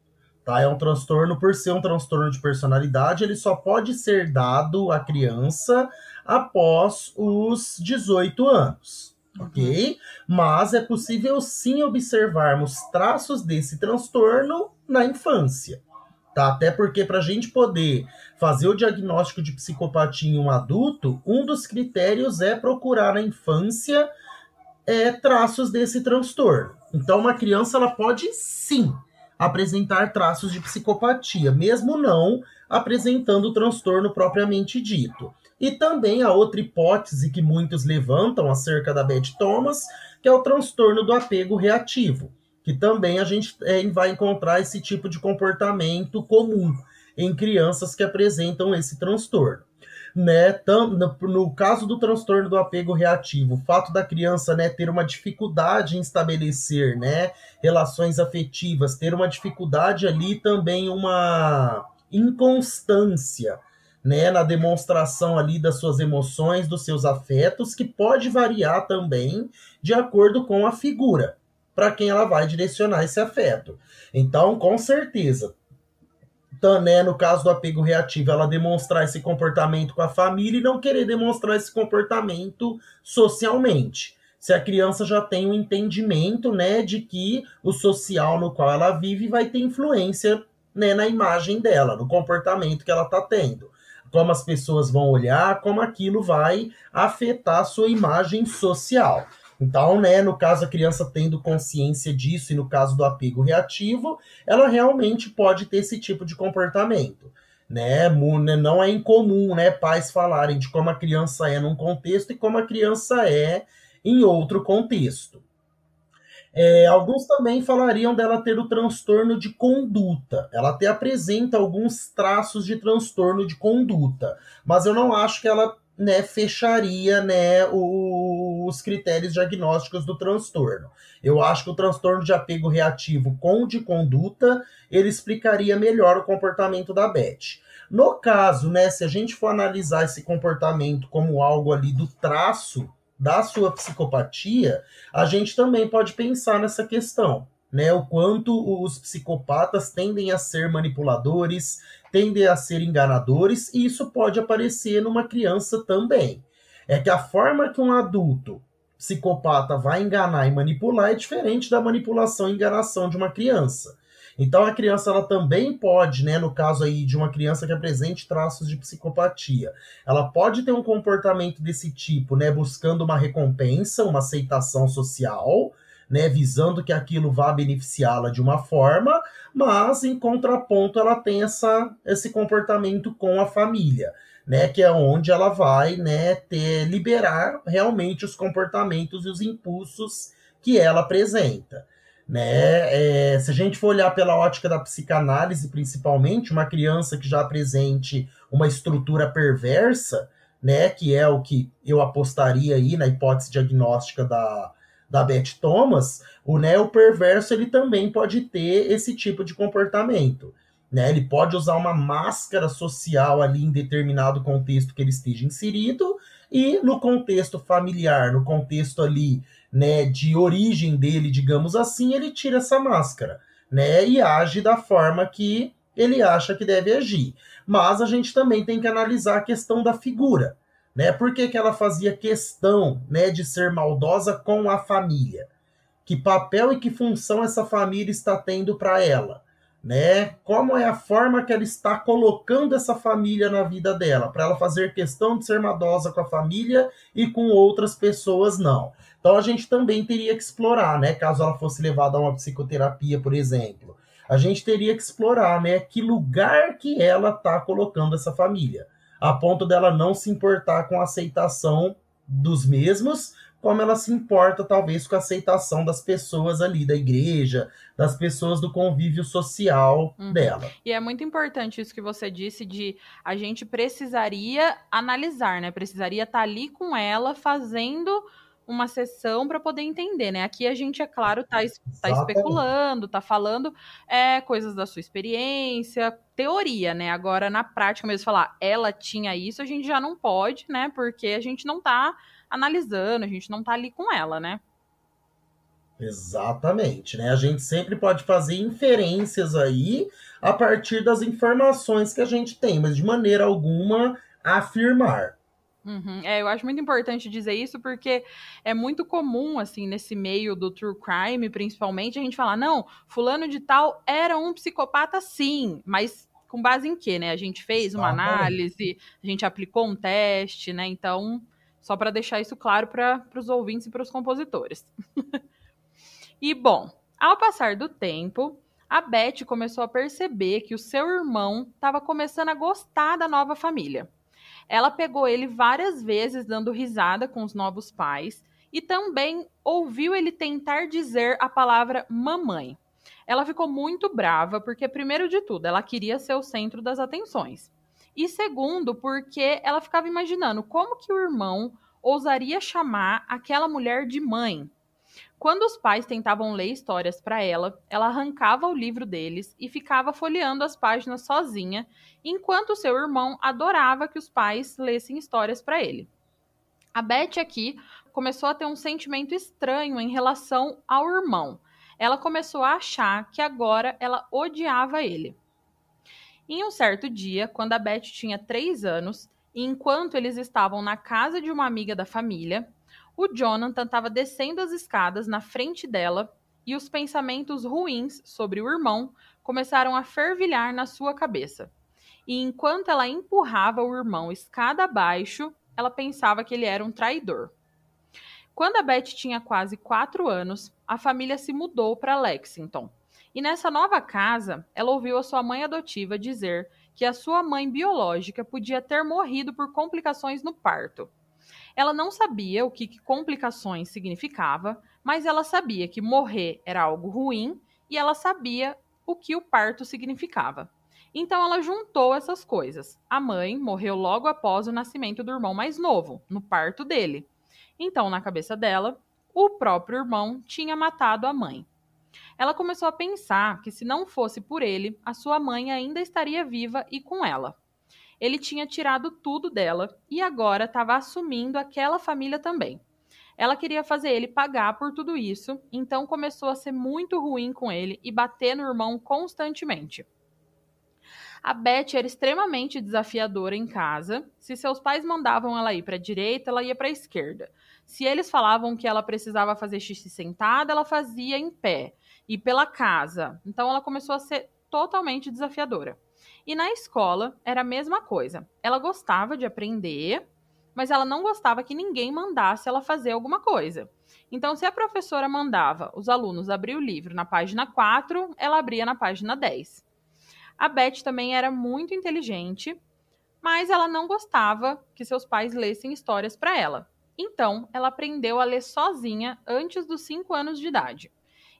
Tá? É um transtorno, por ser um transtorno de personalidade, ele só pode ser dado à criança após os 18 anos. Uhum. Ok? Mas é possível sim observarmos traços desse transtorno na infância. Tá? Até porque para a gente poder fazer o diagnóstico de psicopatia em um adulto, um dos critérios é procurar na infância é, traços desse transtorno. Então, uma criança ela pode sim apresentar traços de psicopatia, mesmo não apresentando o transtorno propriamente dito. E também a outra hipótese que muitos levantam acerca da Beth Thomas, que é o transtorno do apego reativo que também a gente é, vai encontrar esse tipo de comportamento comum em crianças que apresentam esse transtorno. Né, tam, no, no, caso do transtorno do apego reativo, o fato da criança né, ter uma dificuldade em estabelecer né, relações afetivas, ter uma dificuldade ali também, uma inconstância né, na demonstração ali das suas emoções, dos seus afetos, que pode variar também de acordo com a figura para quem ela vai direcionar esse afeto. Então, com certeza, né, no caso do apego reativo, ela demonstrar esse comportamento com a família e não querer demonstrar esse comportamento socialmente. se a criança já tem um entendimento, né, de que o social no qual ela vive vai ter influência, né, na imagem dela, no comportamento que ela está tendo. Como as pessoas vão olhar, como aquilo vai afetar a sua imagem social. Então, né, no caso a criança tendo consciência disso e no caso do apego reativo, ela realmente pode ter esse tipo de comportamento. Né? né? Não é incomum, né, pais falarem de como a criança é num contexto e como a criança é em outro contexto. É, alguns também falariam dela ter o transtorno de conduta. Ela até apresenta alguns traços de transtorno de conduta, mas eu não acho que ela né, fecharia né, os critérios diagnósticos do transtorno. Eu acho que o transtorno de apego reativo com de conduta ele explicaria melhor o comportamento da Beth. No caso, né, se a gente for analisar esse comportamento como algo ali do traço da sua psicopatia, a gente também pode pensar nessa questão né, o quanto os psicopatas tendem a ser manipuladores, tendem a ser enganadores, e isso pode aparecer numa criança também. É que a forma que um adulto psicopata vai enganar e manipular é diferente da manipulação e enganação de uma criança. Então a criança ela também pode, né, no caso aí de uma criança que apresente traços de psicopatia, ela pode ter um comportamento desse tipo, né, buscando uma recompensa, uma aceitação social, né, visando que aquilo vá beneficiá-la de uma forma, mas em contraponto ela tem essa, esse comportamento com a família, né, que é onde ela vai, né, ter liberar realmente os comportamentos e os impulsos que ela apresenta. Né? É, se a gente for olhar pela ótica da psicanálise, principalmente, uma criança que já apresente uma estrutura perversa, né, que é o que eu apostaria aí na hipótese diagnóstica da, da Beth Thomas, o neo perverso ele também pode ter esse tipo de comportamento. Né? Ele pode usar uma máscara social ali em determinado contexto que ele esteja inserido, e no contexto familiar, no contexto ali né, de origem dele, digamos assim, ele tira essa máscara né, e age da forma que ele acha que deve agir. Mas a gente também tem que analisar a questão da figura né? Por que, que ela fazia questão, né, de ser maldosa com a família? Que papel e que função essa família está tendo para ela? Né? Como é a forma que ela está colocando essa família na vida dela, para ela fazer questão de ser maldosa com a família e com outras pessoas não. Então a gente também teria que explorar, né, caso ela fosse levada a uma psicoterapia, por exemplo. A gente teria que explorar, né, que lugar que ela está colocando essa família a ponto dela não se importar com a aceitação dos mesmos, como ela se importa talvez com a aceitação das pessoas ali da igreja, das pessoas do convívio social uhum. dela. E é muito importante isso que você disse de a gente precisaria analisar, né? Precisaria estar tá ali com ela fazendo uma sessão para poder entender, né? Aqui a gente, é claro, tá, tá especulando, tá falando é, coisas da sua experiência, teoria, né? Agora, na prática mesmo, falar ela tinha isso, a gente já não pode, né? Porque a gente não tá analisando, a gente não tá ali com ela, né? Exatamente, né? A gente sempre pode fazer inferências aí a partir das informações que a gente tem, mas de maneira alguma afirmar. Uhum. É, eu acho muito importante dizer isso porque é muito comum, assim, nesse meio do true crime, principalmente, a gente falar, não, fulano de tal era um psicopata sim, mas com base em quê, né? A gente fez uma análise, a gente aplicou um teste, né? Então, só para deixar isso claro para os ouvintes e para os compositores. (laughs) e, bom, ao passar do tempo, a Beth começou a perceber que o seu irmão estava começando a gostar da nova família. Ela pegou ele várias vezes dando risada com os novos pais e também ouviu ele tentar dizer a palavra mamãe. Ela ficou muito brava porque, primeiro de tudo, ela queria ser o centro das atenções. E segundo, porque ela ficava imaginando como que o irmão ousaria chamar aquela mulher de mãe. Quando os pais tentavam ler histórias para ela, ela arrancava o livro deles e ficava folheando as páginas sozinha, enquanto seu irmão adorava que os pais lessem histórias para ele. A Beth aqui começou a ter um sentimento estranho em relação ao irmão. Ela começou a achar que agora ela odiava ele. Em um certo dia, quando a Beth tinha três anos, e enquanto eles estavam na casa de uma amiga da família, o Jonathan estava descendo as escadas na frente dela e os pensamentos ruins sobre o irmão começaram a fervilhar na sua cabeça. E enquanto ela empurrava o irmão escada abaixo, ela pensava que ele era um traidor. Quando a Beth tinha quase quatro anos, a família se mudou para Lexington. E nessa nova casa, ela ouviu a sua mãe adotiva dizer que a sua mãe biológica podia ter morrido por complicações no parto. Ela não sabia o que, que complicações significava, mas ela sabia que morrer era algo ruim e ela sabia o que o parto significava. Então ela juntou essas coisas. A mãe morreu logo após o nascimento do irmão mais novo, no parto dele. Então, na cabeça dela, o próprio irmão tinha matado a mãe. Ela começou a pensar que se não fosse por ele, a sua mãe ainda estaria viva e com ela. Ele tinha tirado tudo dela e agora estava assumindo aquela família também. Ela queria fazer ele pagar por tudo isso, então começou a ser muito ruim com ele e bater no irmão constantemente. A Beth era extremamente desafiadora em casa. Se seus pais mandavam ela ir para a direita, ela ia para a esquerda. Se eles falavam que ela precisava fazer xixi sentada, ela fazia em pé e pela casa. Então ela começou a ser totalmente desafiadora. E na escola era a mesma coisa. Ela gostava de aprender, mas ela não gostava que ninguém mandasse ela fazer alguma coisa. Então, se a professora mandava os alunos abrir o livro na página 4, ela abria na página 10. A Beth também era muito inteligente, mas ela não gostava que seus pais lessem histórias para ela. Então, ela aprendeu a ler sozinha antes dos 5 anos de idade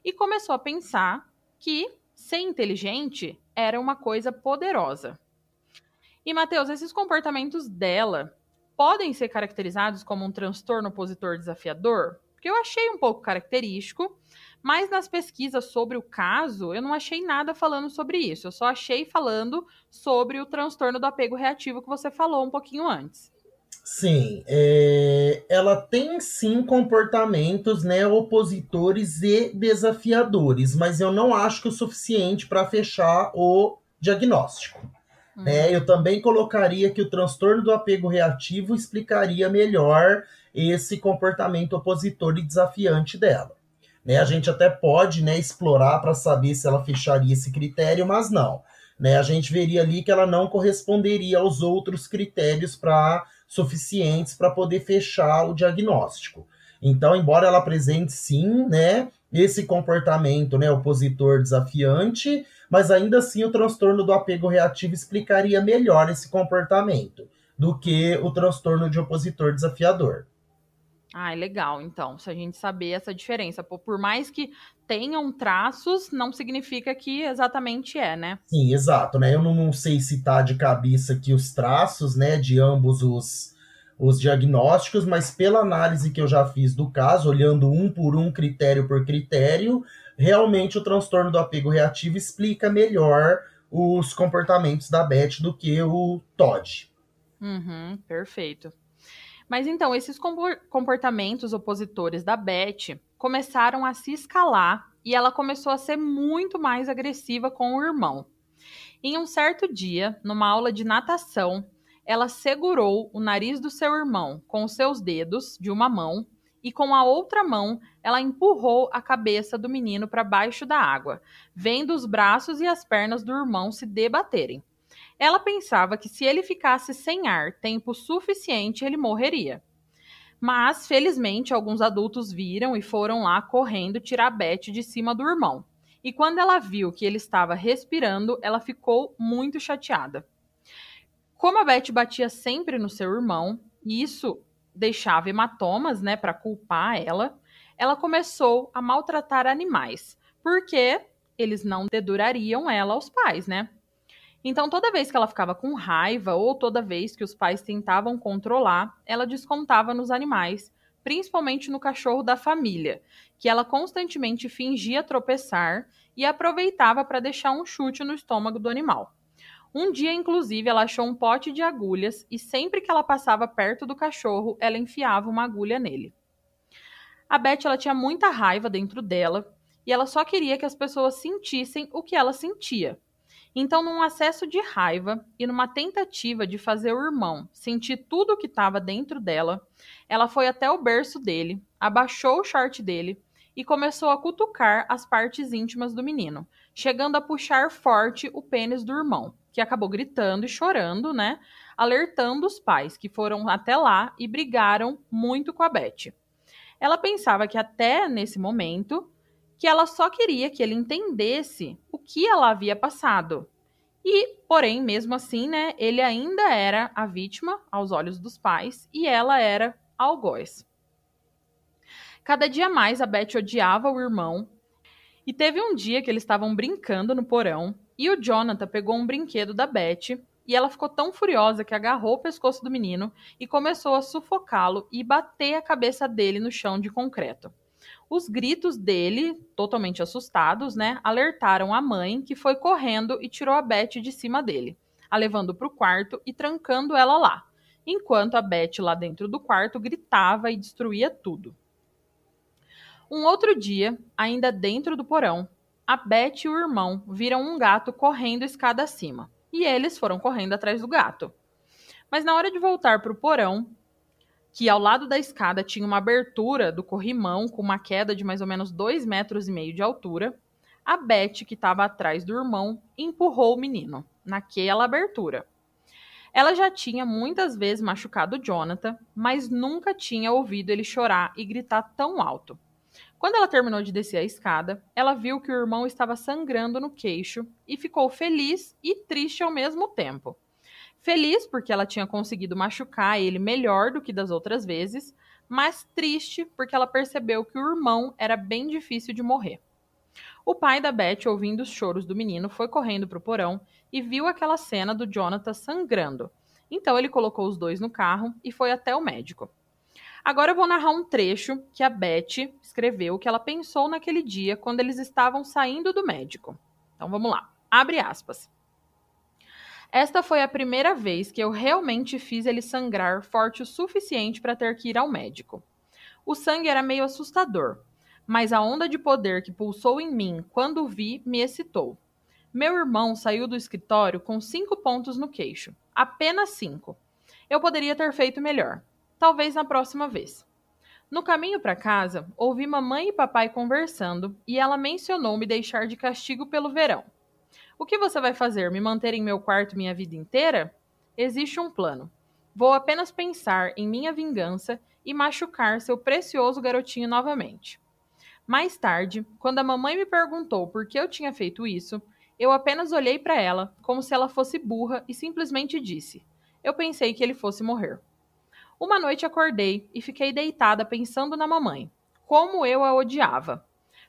e começou a pensar que ser inteligente era uma coisa poderosa. E, Matheus, esses comportamentos dela podem ser caracterizados como um transtorno opositor desafiador? Porque eu achei um pouco característico, mas nas pesquisas sobre o caso, eu não achei nada falando sobre isso. Eu só achei falando sobre o transtorno do apego reativo que você falou um pouquinho antes. Sim, é, ela tem sim comportamentos né, opositores e desafiadores, mas eu não acho que o suficiente para fechar o diagnóstico. Uhum. Né? Eu também colocaria que o transtorno do apego reativo explicaria melhor esse comportamento opositor e desafiante dela. Né? A gente até pode né, explorar para saber se ela fecharia esse critério, mas não. Né? A gente veria ali que ela não corresponderia aos outros critérios para suficientes para poder fechar o diagnóstico. Então, embora ela apresente sim, né, esse comportamento, né, opositor desafiante, mas ainda assim o transtorno do apego reativo explicaria melhor esse comportamento do que o transtorno de opositor desafiador. Ah, legal. Então, se a gente saber essa diferença, por mais que tenham traços, não significa que exatamente é, né? Sim, exato, né? Eu não, não sei citar de cabeça aqui os traços, né, de ambos os, os diagnósticos, mas pela análise que eu já fiz do caso, olhando um por um, critério por critério, realmente o transtorno do apego reativo explica melhor os comportamentos da Beth do que o Todd. Uhum, perfeito. Mas então, esses comportamentos opositores da Beth começaram a se escalar e ela começou a ser muito mais agressiva com o irmão. Em um certo dia, numa aula de natação, ela segurou o nariz do seu irmão com os seus dedos de uma mão e com a outra mão ela empurrou a cabeça do menino para baixo da água, vendo os braços e as pernas do irmão se debaterem. Ela pensava que se ele ficasse sem ar tempo suficiente, ele morreria. Mas, felizmente, alguns adultos viram e foram lá correndo tirar Beth de cima do irmão. E quando ela viu que ele estava respirando, ela ficou muito chateada. Como a Beth batia sempre no seu irmão, e isso deixava hematomas, né, para culpar ela, ela começou a maltratar animais, porque eles não dedurariam ela aos pais, né? Então, toda vez que ela ficava com raiva ou toda vez que os pais tentavam controlar, ela descontava nos animais, principalmente no cachorro da família, que ela constantemente fingia tropeçar e aproveitava para deixar um chute no estômago do animal. Um dia, inclusive, ela achou um pote de agulhas e sempre que ela passava perto do cachorro, ela enfiava uma agulha nele. A Beth ela tinha muita raiva dentro dela e ela só queria que as pessoas sentissem o que ela sentia. Então, num acesso de raiva e numa tentativa de fazer o irmão sentir tudo o que estava dentro dela, ela foi até o berço dele, abaixou o short dele e começou a cutucar as partes íntimas do menino, chegando a puxar forte o pênis do irmão, que acabou gritando e chorando, né? Alertando os pais, que foram até lá e brigaram muito com a Beth. Ela pensava que até nesse momento que ela só queria que ele entendesse o que ela havia passado. E, porém, mesmo assim, né, ele ainda era a vítima aos olhos dos pais e ela era algoz. Cada dia mais a Beth odiava o irmão. E teve um dia que eles estavam brincando no porão e o Jonathan pegou um brinquedo da Beth e ela ficou tão furiosa que agarrou o pescoço do menino e começou a sufocá-lo e bater a cabeça dele no chão de concreto. Os gritos dele, totalmente assustados, né, alertaram a mãe, que foi correndo e tirou a Beth de cima dele, a levando para o quarto e trancando ela lá, enquanto a Beth lá dentro do quarto gritava e destruía tudo. Um outro dia, ainda dentro do porão, a Beth e o irmão viram um gato correndo escada acima, e eles foram correndo atrás do gato. Mas na hora de voltar para o porão, que ao lado da escada tinha uma abertura do corrimão com uma queda de mais ou menos dois metros e meio de altura, a Beth, que estava atrás do irmão, empurrou o menino naquela abertura. Ela já tinha muitas vezes machucado Jonathan, mas nunca tinha ouvido ele chorar e gritar tão alto. Quando ela terminou de descer a escada, ela viu que o irmão estava sangrando no queixo e ficou feliz e triste ao mesmo tempo. Feliz porque ela tinha conseguido machucar ele melhor do que das outras vezes, mas triste porque ela percebeu que o irmão era bem difícil de morrer. O pai da Beth, ouvindo os choros do menino, foi correndo para o porão e viu aquela cena do Jonathan sangrando. Então ele colocou os dois no carro e foi até o médico. Agora eu vou narrar um trecho que a Beth escreveu que ela pensou naquele dia quando eles estavam saindo do médico. Então vamos lá. Abre aspas. Esta foi a primeira vez que eu realmente fiz ele sangrar forte o suficiente para ter que ir ao médico. O sangue era meio assustador, mas a onda de poder que pulsou em mim quando o vi me excitou. Meu irmão saiu do escritório com cinco pontos no queixo. Apenas cinco. Eu poderia ter feito melhor. Talvez na próxima vez. No caminho para casa, ouvi mamãe e papai conversando e ela mencionou me deixar de castigo pelo verão. O que você vai fazer? Me manter em meu quarto minha vida inteira? Existe um plano. Vou apenas pensar em minha vingança e machucar seu precioso garotinho novamente. Mais tarde, quando a mamãe me perguntou por que eu tinha feito isso, eu apenas olhei para ela como se ela fosse burra e simplesmente disse: Eu pensei que ele fosse morrer. Uma noite acordei e fiquei deitada pensando na mamãe. Como eu a odiava.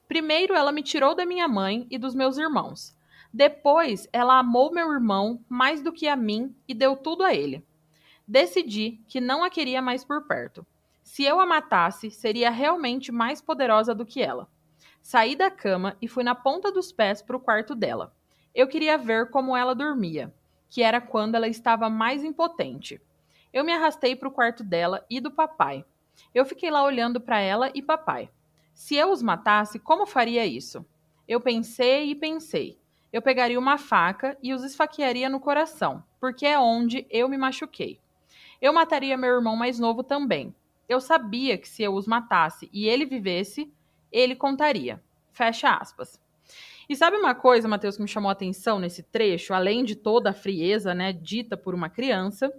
Primeiro, ela me tirou da minha mãe e dos meus irmãos. Depois, ela amou meu irmão mais do que a mim e deu tudo a ele. Decidi que não a queria mais por perto. Se eu a matasse, seria realmente mais poderosa do que ela. Saí da cama e fui na ponta dos pés para o quarto dela. Eu queria ver como ela dormia, que era quando ela estava mais impotente. Eu me arrastei para o quarto dela e do papai. Eu fiquei lá olhando para ela e papai. Se eu os matasse, como faria isso? Eu pensei e pensei eu pegaria uma faca e os esfaquearia no coração, porque é onde eu me machuquei. Eu mataria meu irmão mais novo também. Eu sabia que se eu os matasse e ele vivesse, ele contaria. Fecha aspas. E sabe uma coisa, Matheus, que me chamou a atenção nesse trecho, além de toda a frieza, né, dita por uma criança,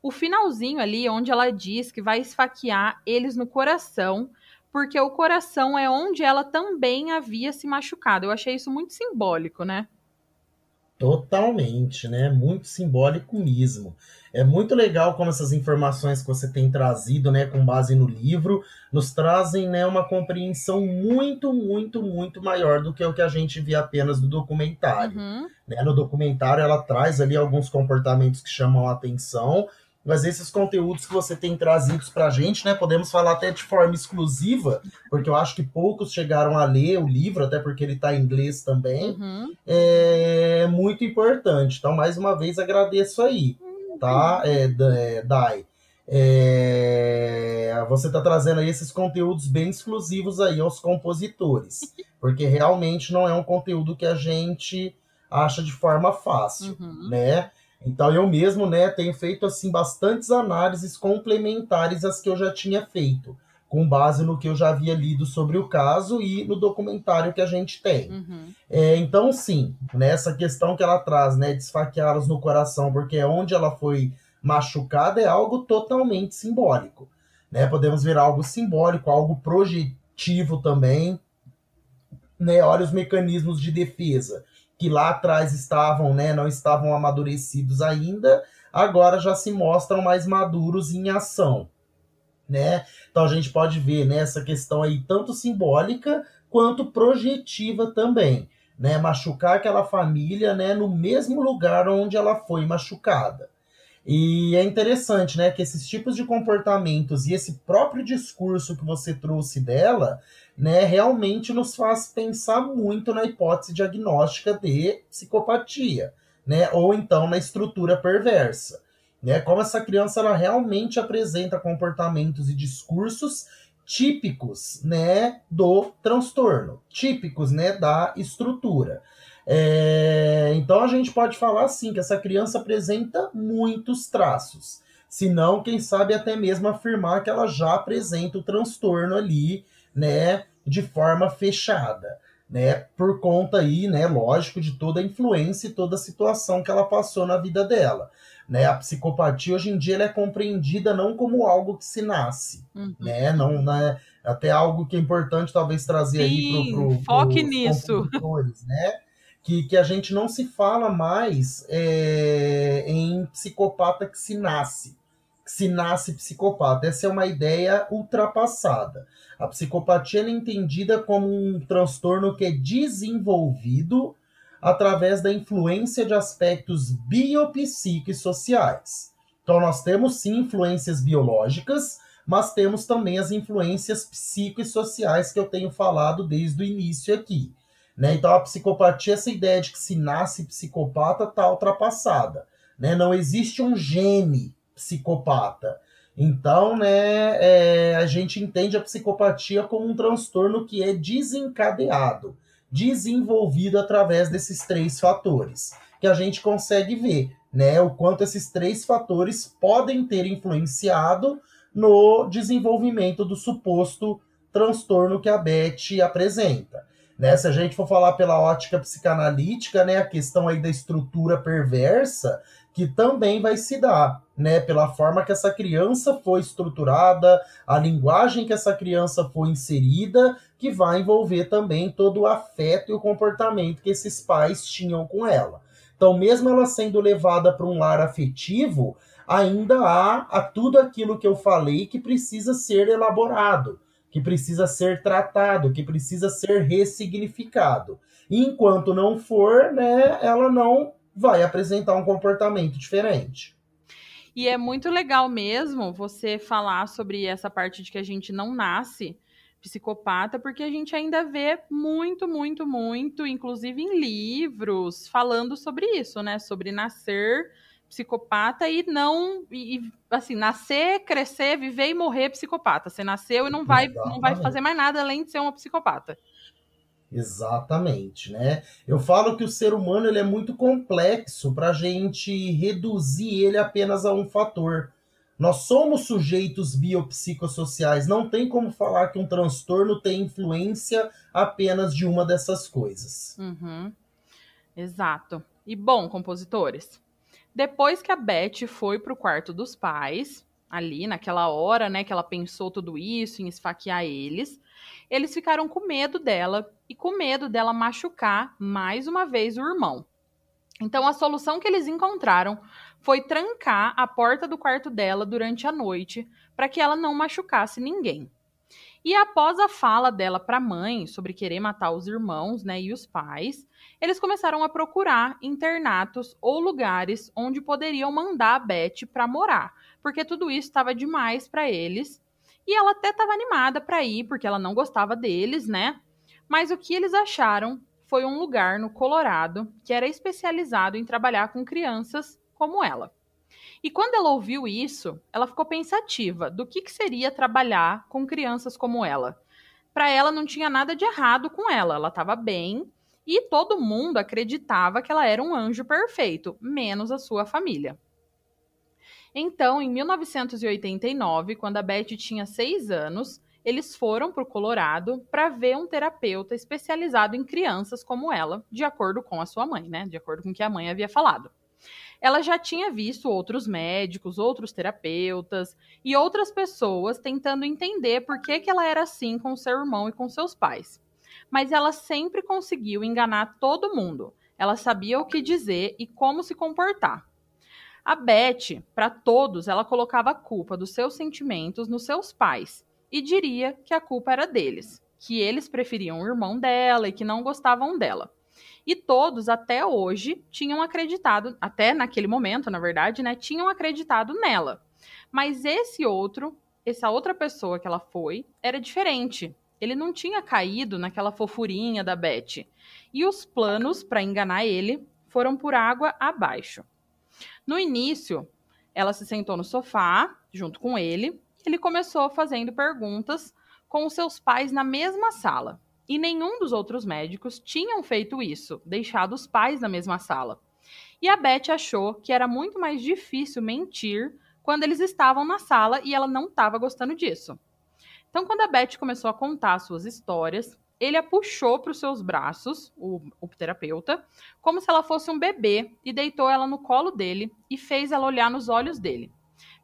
o finalzinho ali onde ela diz que vai esfaquear eles no coração porque o coração é onde ela também havia se machucado. Eu achei isso muito simbólico, né? Totalmente, né? Muito simbólico mesmo. É muito legal como essas informações que você tem trazido, né, com base no livro, nos trazem, né, uma compreensão muito, muito, muito maior do que o que a gente vê apenas no documentário. Uhum. Né? No documentário ela traz ali alguns comportamentos que chamam a atenção, mas esses conteúdos que você tem trazidos para a gente, né, podemos falar até de forma exclusiva, porque eu acho que poucos chegaram a ler o livro, até porque ele está em inglês também, uhum. é muito importante. Então, mais uma vez, agradeço aí, tá, é, é, Dai? É, você está trazendo aí esses conteúdos bem exclusivos aí aos compositores, (laughs) porque realmente não é um conteúdo que a gente acha de forma fácil, uhum. né? Então eu mesmo, né, tenho feito assim bastantes análises complementares às que eu já tinha feito, com base no que eu já havia lido sobre o caso e no documentário que a gente tem. Uhum. É, então sim, nessa questão que ela traz, né, de esfaqueá-los no coração, porque é onde ela foi machucada é algo totalmente simbólico, né? Podemos ver algo simbólico, algo projetivo também, né? Olha os mecanismos de defesa que lá atrás estavam, né, não estavam amadurecidos ainda, agora já se mostram mais maduros em ação, né? Então a gente pode ver nessa né, questão aí tanto simbólica quanto projetiva também, né? Machucar aquela família, né, no mesmo lugar onde ela foi machucada. E é interessante, né, que esses tipos de comportamentos e esse próprio discurso que você trouxe dela, né, realmente nos faz pensar muito na hipótese diagnóstica de psicopatia, né, ou então na estrutura perversa, né, como essa criança ela realmente apresenta comportamentos e discursos típicos, né, do transtorno, típicos, né, da estrutura. É, então a gente pode falar assim que essa criança apresenta muitos traços. Se não, quem sabe até mesmo afirmar que ela já apresenta o transtorno ali né, de forma fechada, né, por conta aí, né, lógico, de toda a influência e toda a situação que ela passou na vida dela. Né, a psicopatia hoje em dia ela é compreendida não como algo que se nasce, uhum. né, não, né, até algo que é importante talvez trazer Sim, aí para pro, foque nisso, né, que, que a gente não se fala mais é, em psicopata que se nasce, se nasce psicopata. Essa é uma ideia ultrapassada. A psicopatia é entendida como um transtorno que é desenvolvido através da influência de aspectos biopsicossociais. Então, nós temos sim influências biológicas, mas temos também as influências psicossociais que eu tenho falado desde o início aqui. Né? Então, a psicopatia, essa ideia de que se nasce psicopata, está ultrapassada. Né? Não existe um gene psicopata. Então, né, é, a gente entende a psicopatia como um transtorno que é desencadeado, desenvolvido através desses três fatores, que a gente consegue ver, né, o quanto esses três fatores podem ter influenciado no desenvolvimento do suposto transtorno que a Beth apresenta. Né, se a gente for falar pela ótica psicanalítica, né, a questão aí da estrutura perversa, que também vai se dar, né, pela forma que essa criança foi estruturada, a linguagem que essa criança foi inserida, que vai envolver também todo o afeto e o comportamento que esses pais tinham com ela. Então, mesmo ela sendo levada para um lar afetivo, ainda há, há tudo aquilo que eu falei que precisa ser elaborado, que precisa ser tratado, que precisa ser ressignificado. E enquanto não for, né, ela não vai apresentar um comportamento diferente. E é muito legal mesmo você falar sobre essa parte de que a gente não nasce psicopata, porque a gente ainda vê muito, muito, muito, inclusive em livros, falando sobre isso, né? Sobre nascer psicopata e não e, assim nascer crescer viver e morrer psicopata você nasceu e não vai não vai fazer mais nada além de ser uma psicopata Exatamente, né? Eu falo que o ser humano ele é muito complexo para a gente reduzir ele apenas a um fator. Nós somos sujeitos biopsicossociais, não tem como falar que um transtorno tem influência apenas de uma dessas coisas. Uhum. Exato. E bom, compositores, depois que a Beth foi para o quarto dos pais, ali naquela hora, né, que ela pensou tudo isso em esfaquear eles, eles ficaram com medo dela e com medo dela machucar mais uma vez o irmão. Então a solução que eles encontraram foi trancar a porta do quarto dela durante a noite para que ela não machucasse ninguém. E após a fala dela para a mãe sobre querer matar os irmãos, né, e os pais, eles começaram a procurar internatos ou lugares onde poderiam mandar a Beth para morar, porque tudo isso estava demais para eles e ela até estava animada para ir, porque ela não gostava deles, né? Mas o que eles acharam foi um lugar no Colorado que era especializado em trabalhar com crianças como ela. E quando ela ouviu isso, ela ficou pensativa do que, que seria trabalhar com crianças como ela. Para ela não tinha nada de errado com ela, ela estava bem E todo mundo acreditava que ela era um anjo perfeito, menos a sua família. Então, em 1989, quando a Beth tinha seis anos, eles foram para o Colorado para ver um terapeuta especializado em crianças como ela, de acordo com a sua mãe, né? De acordo com o que a mãe havia falado. Ela já tinha visto outros médicos, outros terapeutas e outras pessoas tentando entender por que, que ela era assim com seu irmão e com seus pais. Mas ela sempre conseguiu enganar todo mundo. Ela sabia o que dizer e como se comportar. A Beth, para todos, ela colocava a culpa dos seus sentimentos nos seus pais e diria que a culpa era deles, que eles preferiam o irmão dela e que não gostavam dela. E todos, até hoje, tinham acreditado, até naquele momento, na verdade, né, tinham acreditado nela. Mas esse outro, essa outra pessoa que ela foi, era diferente. Ele não tinha caído naquela fofurinha da Beth. E os planos para enganar ele foram por água abaixo. No início, ela se sentou no sofá junto com ele. E ele começou fazendo perguntas com os seus pais na mesma sala. E nenhum dos outros médicos tinham feito isso, deixado os pais na mesma sala. E a Beth achou que era muito mais difícil mentir quando eles estavam na sala e ela não estava gostando disso. Então, quando a Beth começou a contar suas histórias, ele a puxou para os seus braços, o, o, terapeuta, como se ela fosse um bebê, e deitou ela no colo dele e fez ela olhar nos olhos dele,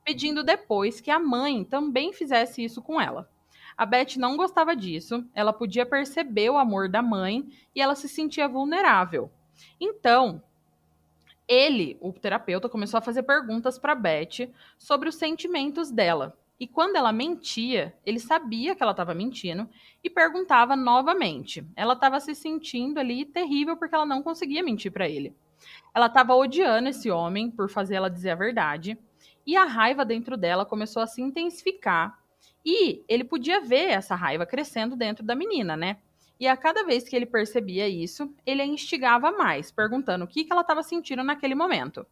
pedindo depois que a mãe também fizesse isso com ela. A Beth não gostava disso, ela podia perceber o amor da mãe e ela se sentia vulnerável. Então, ele, o terapeuta, começou a fazer perguntas para Beth sobre os sentimentos dela e quando ela mentia, ele sabia que ela estava mentindo e perguntava novamente. Ela estava se sentindo ali terrível porque ela não conseguia mentir para ele. Ela estava odiando esse homem por fazer ela dizer a verdade e a raiva dentro dela começou a se intensificar. E ele podia ver essa raiva crescendo dentro da menina, né? E a cada vez que ele percebia isso, ele a instigava mais, perguntando o que, que ela estava sentindo naquele momento.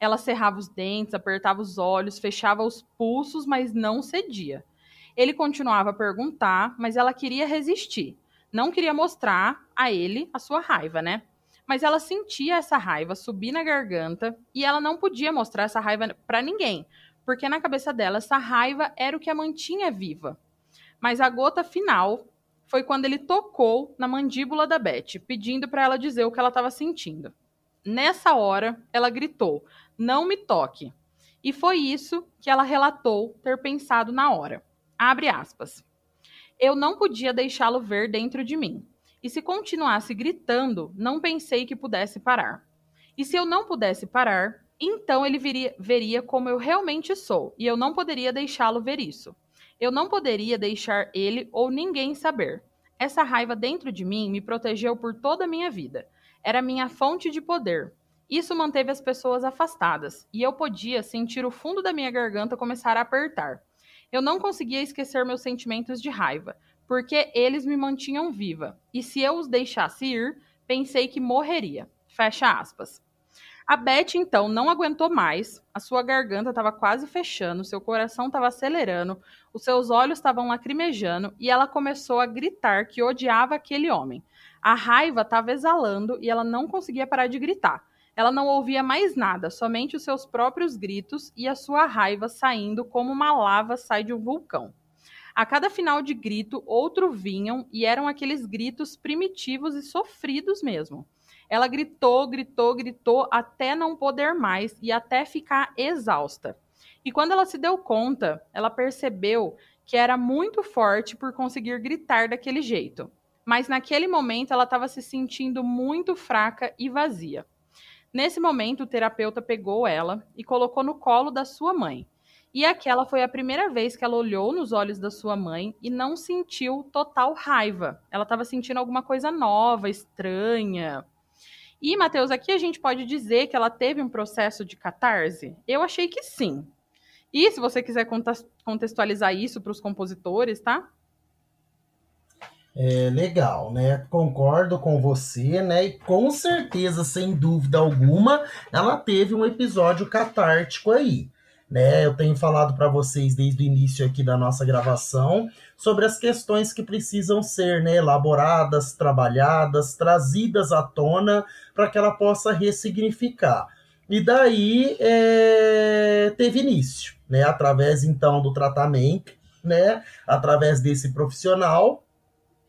Ela cerrava os dentes, apertava os olhos, fechava os pulsos, mas não cedia. Ele continuava a perguntar, mas ela queria resistir. Não queria mostrar a ele a sua raiva, né? Mas ela sentia essa raiva subir na garganta e ela não podia mostrar essa raiva para ninguém, porque na cabeça dela essa raiva era o que a mantinha viva. Mas a gota final foi quando ele tocou na mandíbula da Beth, pedindo para ela dizer o que ela estava sentindo. Nessa hora, ela gritou: Não me toque. E foi isso que ela relatou ter pensado na hora. Abre aspas. Eu não podia deixá-lo ver dentro de mim. E se continuasse gritando, não pensei que pudesse parar. E se eu não pudesse parar, então ele viria, veria como eu realmente sou, e eu não poderia deixá-lo ver isso. Eu não poderia deixar ele ou ninguém saber. Essa raiva dentro de mim me protegeu por toda a minha vida era minha fonte de poder. Isso manteve as pessoas afastadas, e eu podia sentir o fundo da minha garganta começar a apertar. Eu não conseguia esquecer meus sentimentos de raiva, porque eles me mantinham viva, e se eu os deixasse ir, pensei que morreria. Fecha aspas. A Beth, então, não aguentou mais, a sua garganta estava quase fechando, seu coração estava acelerando, os seus olhos estavam lacrimejando e ela começou a gritar que odiava aquele homem. A raiva estava exalando e ela não conseguia parar de gritar. Ela não ouvia mais nada, somente os seus próprios gritos e a sua raiva saindo como uma lava sai de um vulcão. A cada final de grito, outro vinham e eram aqueles gritos primitivos e sofridos mesmo. Ela gritou, gritou, gritou até não poder mais e até ficar exausta. E quando ela se deu conta, ela percebeu que era muito forte por conseguir gritar daquele jeito mas naquele momento ela estava se sentindo muito fraca e vazia. Nesse momento, o terapeuta pegou ela e colocou no colo da sua mãe. E aquela foi a primeira vez que ela olhou nos olhos da sua mãe e não sentiu total raiva. Ela estava sentindo alguma coisa nova, estranha. E, Matheus, aqui a gente pode dizer que ela teve um processo de catarse? Eu achei que sim. E se você quiser contextualizar isso para os compositores, tá? É, legal, né? Concordo com você, né? E com certeza, sem dúvida alguma, ela teve um episódio catártico aí, Né? Eu tenho falado para vocês desde o início aqui da nossa gravação sobre as questões que precisam ser né, elaboradas, trabalhadas, trazidas à tona para que ela possa ressignificar. E daí é, teve início, né, através então do tratamento, né, através desse profissional,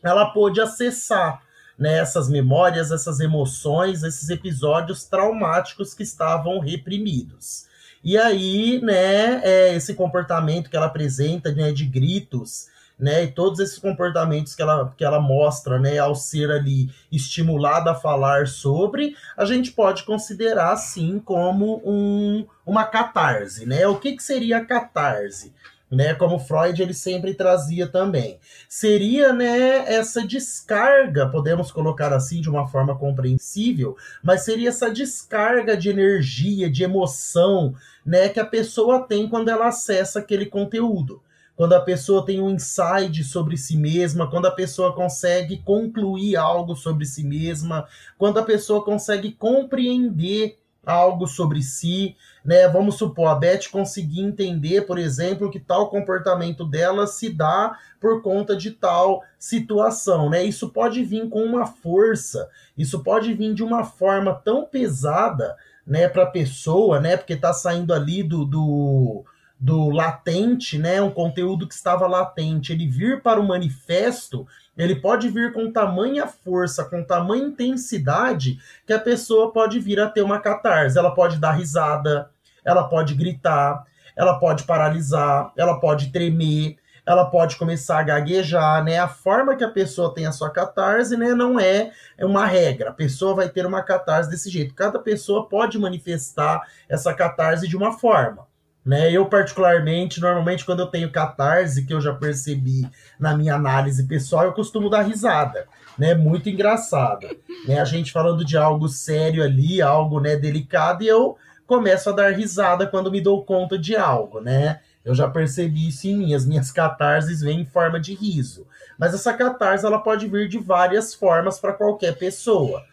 ela pôde acessar né, essas memórias, essas emoções, esses episódios traumáticos que estavam reprimidos. E aí, né, é, esse comportamento que ela apresenta, né, de gritos, né, e todos esses comportamentos que ela, que ela mostra, né, ao ser ali estimulada a falar sobre, a gente pode considerar, sim, como um, uma catarse, né? O que, que seria a catarse? Né, como Freud ele sempre trazia também. Seria, né, essa descarga, podemos colocar assim de uma forma compreensível, mas seria essa descarga de energia, de emoção, né, que a pessoa tem quando ela acessa aquele conteúdo. Quando a pessoa tem um insight sobre si mesma, quando a pessoa consegue concluir algo sobre si mesma, quando a pessoa consegue compreender algo sobre si, né? Vamos supor, a Beth conseguir entender, por exemplo, que tal comportamento dela se dá por conta de tal situação, né? Isso pode vir com uma força, isso pode vir de uma forma tão pesada, né, para a pessoa, né? Porque tá saindo ali do, do do latente, né, um conteúdo que estava latente, ele vir para o manifesto, ele pode vir com tamanha força, com tamanha intensidade, que a pessoa pode vir a ter uma catarse. Ela pode dar risada, ela pode gritar, ela pode paralisar, ela pode tremer, ela pode começar a gaguejar, né? A forma que a pessoa tem a sua catarse, né, não é uma regra. A pessoa vai ter uma catarse desse jeito. Cada pessoa pode manifestar essa catarse de uma forma. Né? Eu, particularmente, normalmente, quando eu tenho catarse, que eu já percebi na minha análise pessoal, eu costumo dar risada. Né? Muito engraçada. Né? A gente falando de algo sério ali, algo né, delicado, e eu começo a dar risada quando me dou conta de algo, né? Eu já percebi isso em mim. As minhas catarses vêm em forma de riso. Mas essa catarse ela pode vir de várias formas para qualquer pessoa.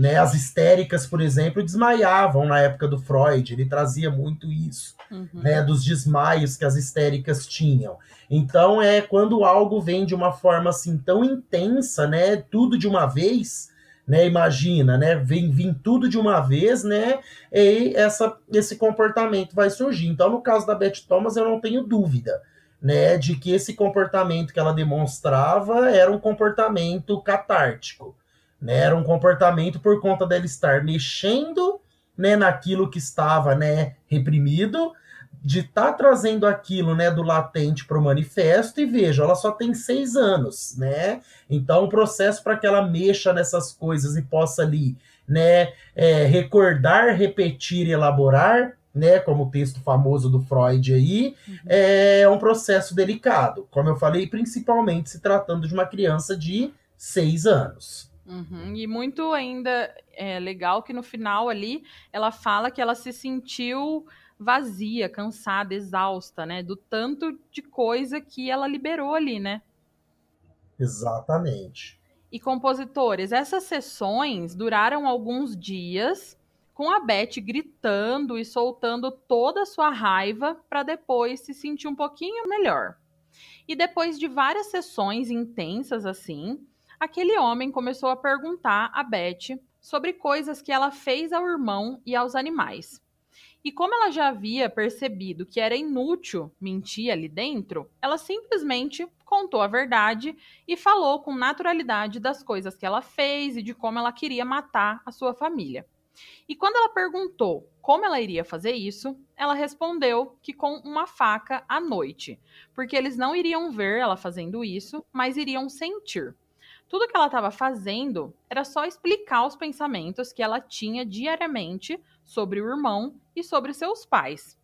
Né? As histéricas, por exemplo, desmaiavam na época do Freud, ele trazia muito isso, uhum. né? dos desmaios que as histéricas tinham. Então, é quando algo vem de uma forma assim tão intensa, né? tudo de uma vez, né? Imagina, né? Vem vir tudo de uma vez, né? E essa, esse comportamento vai surgir. Então, no caso da Beth Thomas, eu não tenho dúvida, né? De que esse comportamento que ela demonstrava era um comportamento catártico, né? Era um comportamento por conta dela estar mexendo, né? Naquilo que estava, né? Reprimido, de estar tá trazendo aquilo né, do latente para o manifesto, e veja, ela só tem seis anos, né? Então, o processo para que ela mexa nessas coisas e possa ali né, é, recordar, repetir e elaborar, né, como o texto famoso do Freud aí, uhum. é um processo delicado, como eu falei, principalmente se tratando de uma criança de seis anos. Uhum. E muito ainda é legal que no final ali ela fala que ela se sentiu vazia, cansada, exausta, né? Do tanto de coisa que ela liberou ali, né? Exatamente. E compositores, essas sessões duraram alguns dias, com a Beth gritando e soltando toda a sua raiva para depois se sentir um pouquinho melhor. E depois de várias sessões intensas assim, aquele homem começou a perguntar a Beth sobre coisas que ela fez ao irmão e aos animais. E como ela já havia percebido que era inútil mentir ali dentro, ela simplesmente contou a verdade e falou com naturalidade das coisas que ela fez e de como ela queria matar a sua família. E quando ela perguntou como ela iria fazer isso, ela respondeu que com uma faca à noite, porque eles não iriam ver ela fazendo isso, mas iriam sentir. Tudo que ela estava fazendo era só explicar os pensamentos que ela tinha diariamente sobre o irmão e sobre seus pais.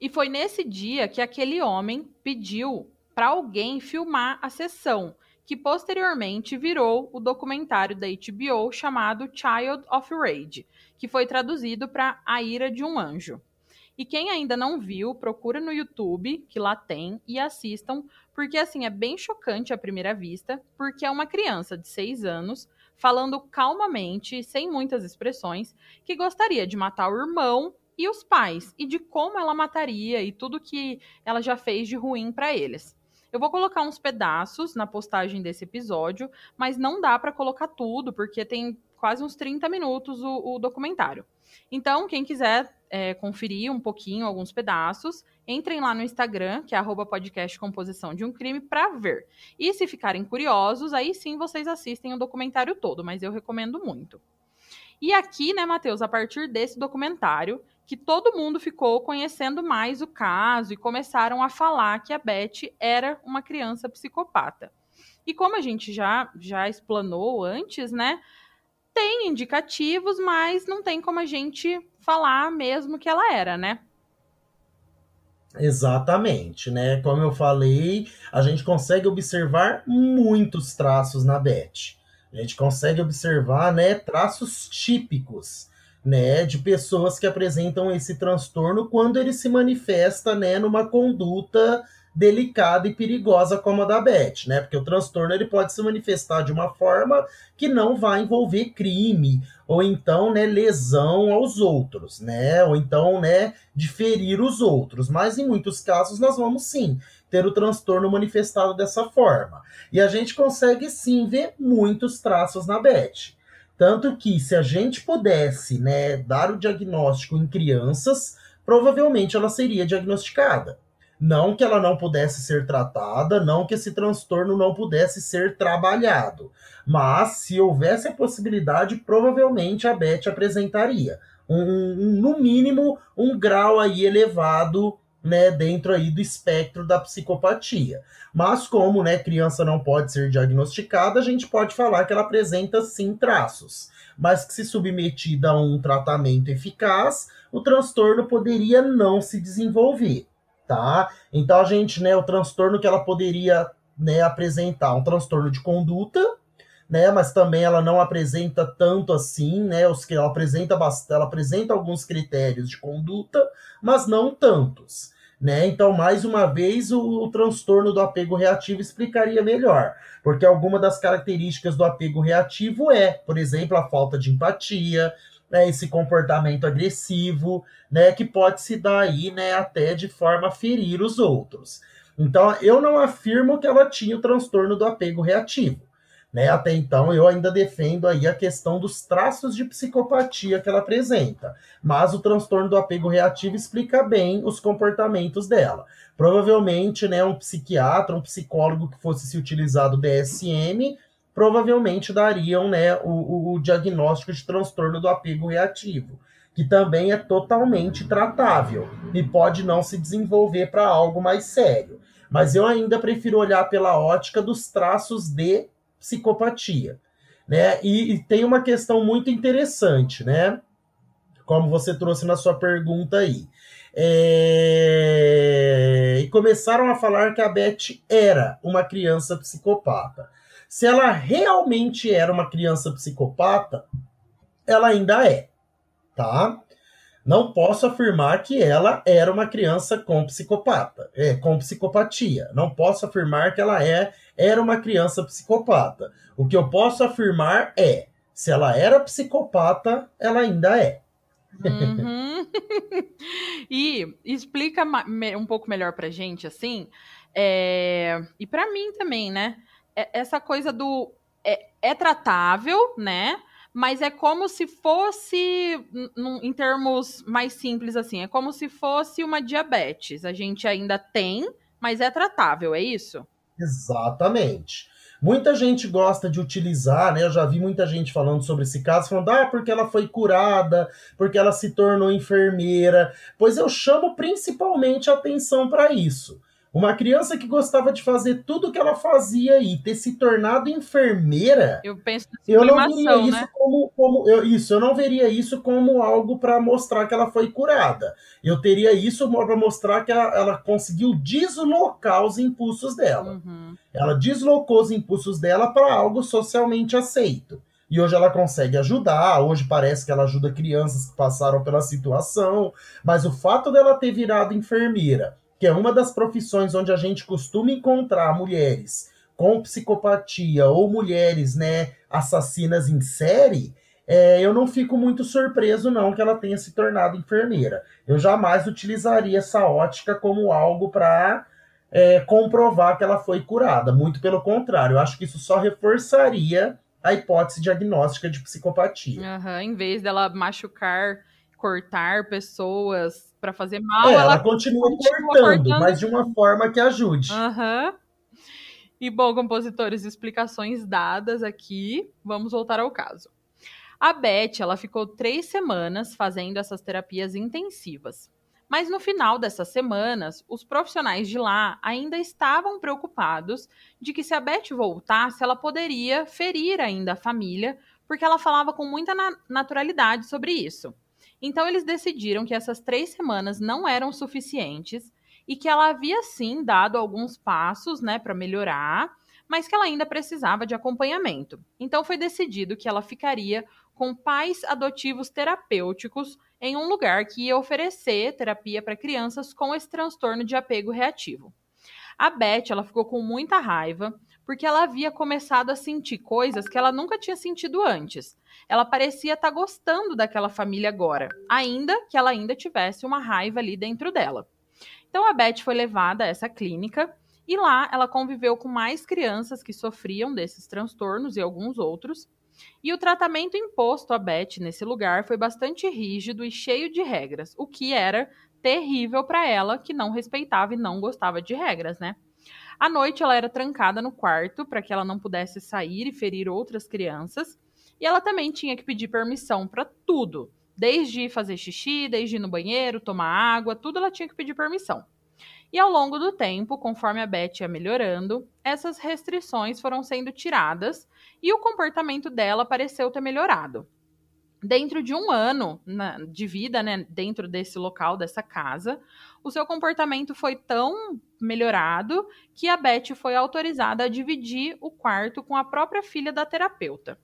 E foi nesse dia que aquele homem pediu para alguém filmar a sessão, que posteriormente virou o documentário da HBO chamado Child of Rage, que foi traduzido para A Ira de um Anjo. E quem ainda não viu, procura no YouTube, que lá tem, e assistam, porque assim é bem chocante à primeira vista, porque é uma criança de 6 anos falando calmamente, sem muitas expressões, que gostaria de matar o irmão e os pais, e de como ela mataria e tudo que ela já fez de ruim para eles. Eu vou colocar uns pedaços na postagem desse episódio, mas não dá para colocar tudo, porque tem quase uns 30 minutos o, o documentário. Então, quem quiser é, conferir um pouquinho, alguns pedaços, entrem lá no Instagram, que é podcast Composição de um Crime, para ver. E se ficarem curiosos, aí sim vocês assistem o documentário todo, mas eu recomendo muito. E aqui, né, Matheus, a partir desse documentário, que todo mundo ficou conhecendo mais o caso e começaram a falar que a Beth era uma criança psicopata. E como a gente já já explanou antes, né? Tem indicativos, mas não tem como a gente falar mesmo que ela era, né? Exatamente, né? Como eu falei, a gente consegue observar muitos traços na Beth. A gente consegue observar, né, traços típicos né, de pessoas que apresentam esse transtorno quando ele se manifesta, né, numa conduta delicada e perigosa como a da Beth, né? Porque o transtorno ele pode se manifestar de uma forma que não vai envolver crime ou então, né, lesão aos outros, né? Ou então, né, de ferir os outros. Mas em muitos casos nós vamos sim ter o transtorno manifestado dessa forma. E a gente consegue sim ver muitos traços na Beth. Tanto que se a gente pudesse né, dar o diagnóstico em crianças, provavelmente ela seria diagnosticada. Não que ela não pudesse ser tratada, não que esse transtorno não pudesse ser trabalhado. Mas se houvesse a possibilidade, provavelmente a Beth apresentaria. Um, um, no mínimo, um grau aí elevado né, dentro aí do espectro da psicopatia. Mas como, né, criança não pode ser diagnosticada, a gente pode falar que ela apresenta sim traços, mas que se submetida a um tratamento eficaz, o transtorno poderia não se desenvolver, tá? Então a gente, né, o transtorno que ela poderia, né, apresentar, um transtorno de conduta, né, mas também ela não apresenta tanto assim, né, os que ela apresenta bastante, ela apresenta alguns critérios de conduta, mas não tantos. Né? Então, mais uma vez, o, o, transtorno do apego reativo explicaria melhor, porque alguma das características do apego reativo é, por exemplo, a falta de empatia, né, esse comportamento agressivo, né, que pode se dar aí, né, até de forma a ferir os outros. Então, eu não afirmo que ela tinha o transtorno do apego reativo. Né? Até então, eu ainda defendo aí a questão dos traços de psicopatia que ela apresenta, mas o transtorno do apego reativo explica bem os comportamentos dela. Provavelmente, né, um psiquiatra, um psicólogo que fosse se utilizar do DSM, provavelmente dariam né, o, o diagnóstico de transtorno do apego reativo, que também é totalmente tratável e pode não se desenvolver para algo mais sério. Mas eu ainda prefiro olhar pela ótica dos traços de psicopatia. Né? E, e, tem uma questão muito interessante, né? Como você trouxe na sua pergunta aí. É... E começaram a falar que a Beth era uma criança psicopata. Se ela realmente era uma criança psicopata, ela ainda é, tá? Não posso afirmar que ela era uma criança com psicopata, é, com psicopatia. Não posso afirmar que ela é era uma criança psicopata. O que eu posso afirmar é: se ela era psicopata, ela ainda é. Uhum. (laughs) e explica um pouco melhor pra gente, assim, é... e para mim também, né? É, essa coisa do. É, é tratável, né? mas é como se fosse, em termos mais simples assim, é como se fosse uma diabetes. A gente ainda tem, mas é tratável, é isso? Exatamente. Muita gente gosta de utilizar, né? Eu já vi muita gente falando sobre esse caso, falando, ah, porque ela foi curada, porque ela se tornou enfermeira. Pois eu chamo principalmente atenção para isso. Uma criança que gostava de fazer tudo que ela fazia e ter se tornado enfermeira. Eu penso eu não veria isso né? como, como eu, isso, eu não veria isso como algo para mostrar que ela foi curada. Eu teria isso para mostrar que ela, ela, conseguiu deslocar os impulsos dela. Uhum. Ela deslocou os impulsos dela para algo socialmente aceito. E hoje ela consegue ajudar, hoje parece que ela ajuda crianças que passaram pela situação, mas o fato dela ter virado enfermeira que é uma das profissões onde a gente costuma encontrar mulheres com psicopatia ou mulheres, né, assassinas em série, é, eu não fico muito surpreso, não, que ela tenha se tornado enfermeira. Eu jamais utilizaria essa ótica como algo para é, comprovar que ela foi curada. Muito pelo contrário, eu acho que isso só reforçaria a hipótese diagnóstica de psicopatia. Uhum, em vez dela machucar, cortar pessoas para fazer mal, é, ela, ela continua, continua cortando, cortando, mas de uma forma que ajude. Uhum. E bom, compositores, explicações dadas aqui, vamos voltar ao caso. A Beth, ela ficou três semanas fazendo essas terapias intensivas. Mas no final dessas semanas, os profissionais de lá ainda estavam preocupados de que se a Beth voltasse, ela poderia ferir ainda a família, porque ela falava com muita na naturalidade sobre isso. Então eles decidiram que essas três semanas não eram suficientes e que ela havia sim dado alguns passos, né, para melhorar, mas que ela ainda precisava de acompanhamento. Então foi decidido que ela ficaria com pais adotivos terapêuticos em um lugar que ia oferecer terapia para crianças com esse transtorno de apego reativo. A Beth, ela ficou com muita raiva porque ela havia começado a sentir coisas que ela nunca tinha sentido antes. Ela parecia estar tá gostando daquela família agora, ainda que ela ainda tivesse uma raiva ali dentro dela. Então a Beth foi levada a essa clínica e lá ela conviveu com mais crianças que sofriam desses transtornos e alguns outros. E o tratamento imposto a Beth nesse lugar foi bastante rígido e cheio de regras, o que era terrível para ela, que não respeitava e não gostava de regras, né? À noite ela era trancada no quarto para que ela não pudesse sair e ferir outras crianças, e ela também tinha que pedir permissão para tudo, desde fazer xixi, desde ir no banheiro, tomar água, tudo ela tinha que pedir permissão. E ao longo do tempo, conforme a Beth ia melhorando, essas restrições foram sendo tiradas e o comportamento dela pareceu ter melhorado. Dentro de um ano na, de vida, né, dentro desse local, dessa casa, o seu comportamento foi tão melhorado que a Beth foi autorizada a dividir o quarto com a própria filha da terapeuta.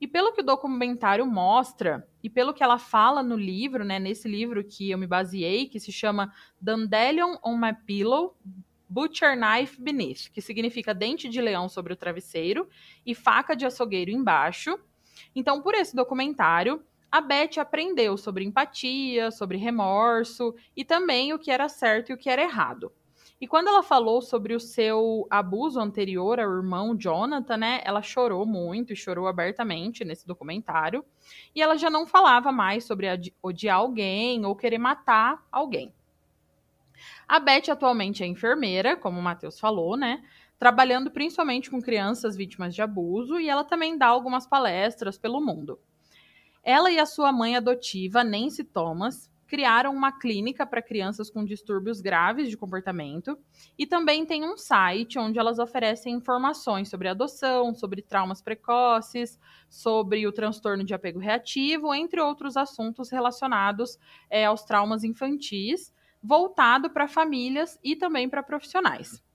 E pelo que o documentário mostra, e pelo que ela fala no livro, né, nesse livro que eu me baseei, que se chama Dandelion on My Pillow, Butcher Knife Beneath, que significa dente de leão sobre o travesseiro e faca de açougueiro embaixo. Então, por esse documentário, a Beth aprendeu sobre empatia, sobre remorso e também o que era certo e o que era errado. E quando ela falou sobre o seu abuso anterior ao irmão Jonathan, né, ela chorou muito e chorou abertamente nesse documentário. E ela já não falava mais sobre odiar alguém ou querer matar alguém. A Beth atualmente é enfermeira, como o Matheus falou, né? Trabalhando principalmente com crianças vítimas de abuso, e ela também dá algumas palestras pelo mundo. Ela e a sua mãe adotiva, Nancy Thomas, criaram uma clínica para crianças com distúrbios graves de comportamento e também tem um site onde elas oferecem informações sobre adoção, sobre traumas precoces, sobre o transtorno de apego reativo, entre outros assuntos relacionados é, aos traumas infantis, voltado para famílias e também para profissionais.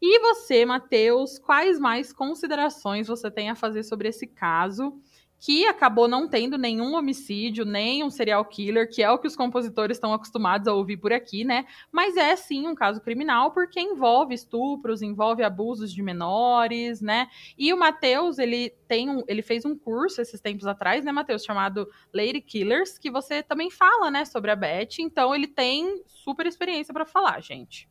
E você, Matheus, quais mais considerações você tem a fazer sobre esse caso? que acabou não tendo nenhum homicídio, nem um serial killer, que é o que os compositores estão acostumados a ouvir por aqui, né? Mas é sim um caso criminal porque envolve estupros, envolve abusos de menores, né? E o Matheus, ele tem um, ele fez um curso esses tempos atrás, né, Matheus, chamado Lady Killers, que você também fala, né, sobre a Beth, então ele tem super experiência para falar, gente.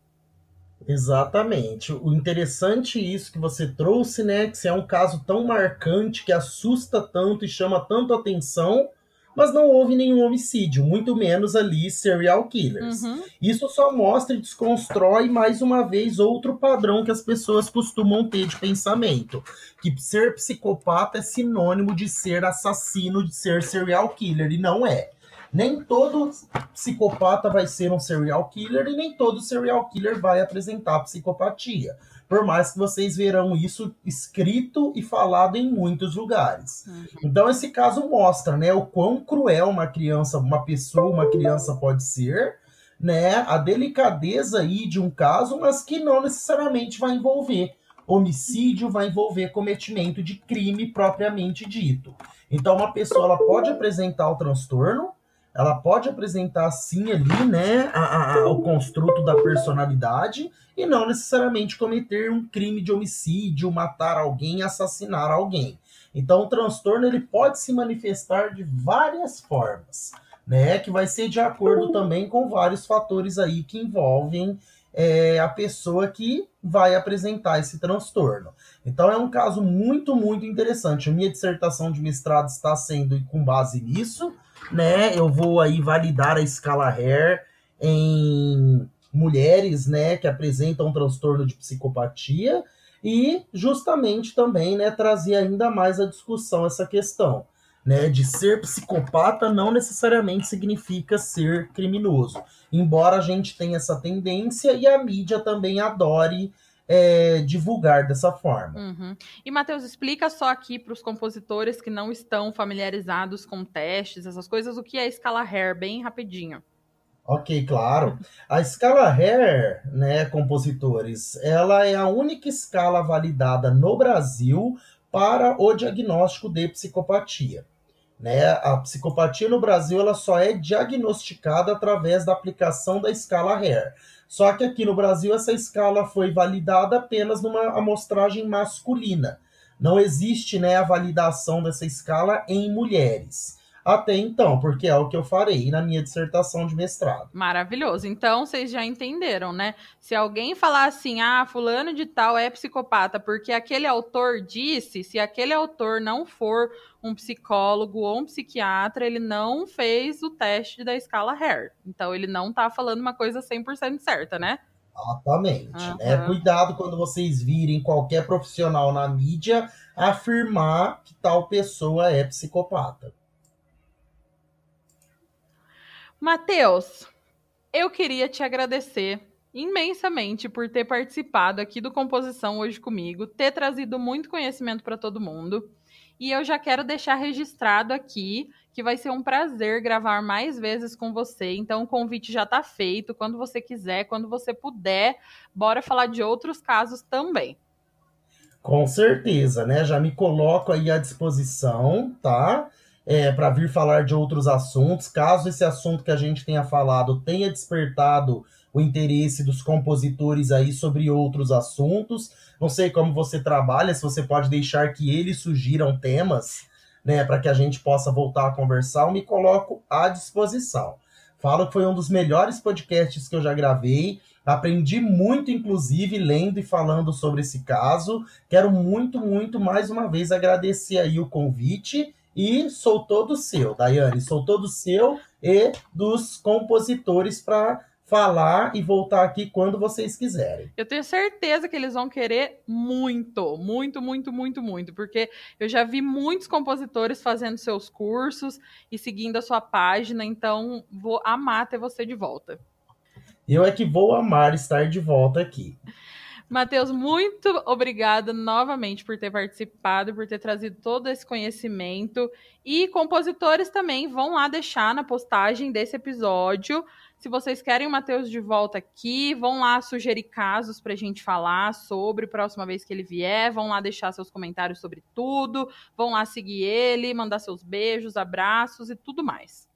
Exatamente. O interessante é isso que você trouxe, né? Que é um caso tão marcante que assusta tanto e chama tanto atenção, mas não houve nenhum homicídio, muito menos ali serial killers. Uhum. Isso só mostra e desconstrói mais uma vez outro padrão que as pessoas costumam ter de pensamento, que ser psicopata é sinônimo de ser assassino, de ser serial killer e não é. Nem todo psicopata vai ser um serial killer e nem todo serial killer vai apresentar psicopatia. Por mais que vocês verão isso escrito e falado em muitos lugares. Uhum. Então esse caso mostra, né, o quão cruel uma criança, uma pessoa, uma criança pode ser, né, a delicadeza aí de um caso, mas que não necessariamente vai envolver homicídio, vai envolver cometimento de crime propriamente dito. Então uma pessoa ela pode apresentar o transtorno, ela pode apresentar sim ali, né, a, a, o construto da personalidade e não necessariamente cometer um crime de homicídio, matar alguém, assassinar alguém. Então, o transtorno ele pode se manifestar de várias formas, né? Que vai ser de acordo também com vários fatores aí que envolvem é, a pessoa que vai apresentar esse transtorno. Então, é um caso muito, muito interessante. A minha dissertação de mestrado está sendo com base nisso, né? Eu vou aí validar a escala Hare em mulheres, né, que apresentam um transtorno de psicopatia e justamente também, né, trazer ainda mais a discussão essa questão, né, de ser psicopata não necessariamente significa ser criminoso, embora a gente tenha essa tendência e a mídia também adore é, divulgar dessa forma. Uhum. E, Matheus, explica só aqui para os compositores que não estão familiarizados com testes, essas coisas, o que é a escala Hare, bem rapidinho. Ok, claro. A escala Hare, né, compositores, ela é a única escala validada no Brasil para o diagnóstico de psicopatia. Né? A psicopatia no Brasil ela só é diagnosticada através da aplicação da escala Hare. Só que aqui no Brasil essa escala foi validada apenas numa amostragem masculina. Não existe né, a validação dessa escala em mulheres até então, porque é o que eu farei na minha dissertação de mestrado. Maravilhoso. Então, vocês já entenderam, né? Se alguém falar assim, ah, fulano de tal é psicopata porque aquele autor disse, se aquele autor não for um psicólogo ou um psiquiatra, ele não fez o teste da escala Hare. Então, ele não tá falando uma coisa 100% certa, né? Exatamente. Uhum. Né? Cuidado quando vocês virem qualquer profissional na mídia afirmar que tal pessoa é psicopata. Matheus, eu queria te agradecer imensamente por ter participado aqui do Composição hoje comigo, ter trazido muito conhecimento para todo mundo. E eu já quero deixar registrado aqui que vai ser um prazer gravar mais vezes com você. Então o convite já está feito. Quando você quiser, quando você puder, bora falar de outros casos também. Com certeza, né? Já me coloco aí à disposição, tá? É, para vir falar de outros assuntos. Caso esse assunto que a gente tenha falado tenha despertado o interesse dos compositores aí sobre outros assuntos. Não sei como você trabalha, se você pode deixar que eles sugiram temas, né, para que a gente possa voltar a conversar, eu me coloco à disposição. Falo que foi um dos melhores podcasts que eu já gravei. Aprendi muito, inclusive, lendo e falando sobre esse caso. Quero muito, muito mais uma vez agradecer aí o convite e sou todo seu, Daiane, sou todo seu e dos compositores para falar e voltar aqui quando vocês quiserem. Eu tenho certeza que eles vão querer muito, muito, muito, muito, muito, porque eu já vi muitos compositores fazendo seus cursos e seguindo a sua página, então vou amar ter você de volta. Eu é que vou amar estar de volta aqui. Matheus, muito obrigada novamente por ter participado, por ter trazido todo esse conhecimento. E compositores também vão lá deixar na postagem desse episódio. Se vocês querem o Matheus de volta aqui, vão lá sugerir casos para a gente falar sobre próxima vez que ele vier. Vão lá deixar seus comentários sobre tudo. Vão lá seguir ele, mandar seus beijos, abraços e tudo mais.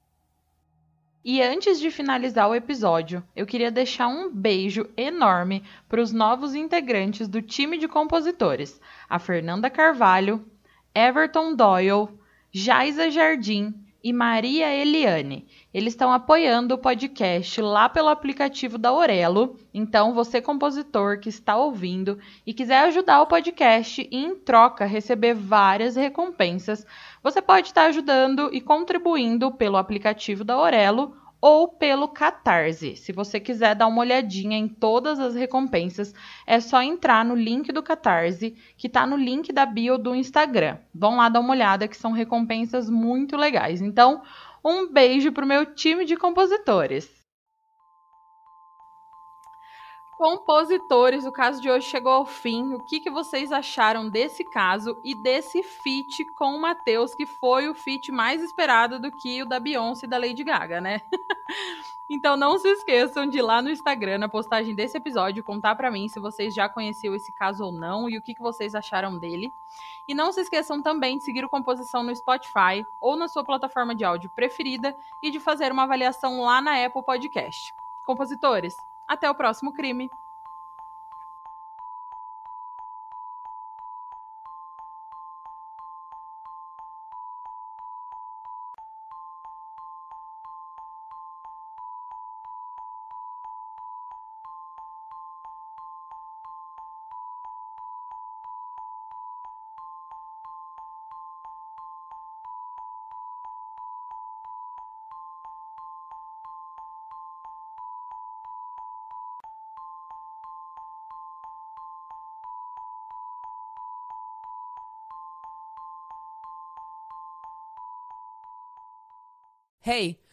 E antes de finalizar o episódio, eu queria deixar um beijo enorme para os novos integrantes do time de compositores: a Fernanda Carvalho, Everton Doyle, Jaisa Jardim e Maria Eliane. Eles estão apoiando o podcast lá pelo aplicativo da Orelo. Então, você compositor que está ouvindo e quiser ajudar o podcast e em troca receber várias recompensas, você pode estar ajudando e contribuindo pelo aplicativo da Orelo ou pelo Catarse. Se você quiser dar uma olhadinha em todas as recompensas, é só entrar no link do Catarse, que está no link da bio do Instagram. Vão lá dar uma olhada, que são recompensas muito legais. Então, um beijo para o meu time de compositores. Compositores, o caso de hoje chegou ao fim. O que, que vocês acharam desse caso e desse feat com o Matheus, que foi o feat mais esperado do que o da Beyoncé e da Lady Gaga, né? (laughs) então não se esqueçam de ir lá no Instagram, na postagem desse episódio, contar para mim se vocês já conheciam esse caso ou não e o que, que vocês acharam dele. E não se esqueçam também de seguir o Composição no Spotify ou na sua plataforma de áudio preferida e de fazer uma avaliação lá na Apple Podcast. Compositores, até o próximo crime! Hey,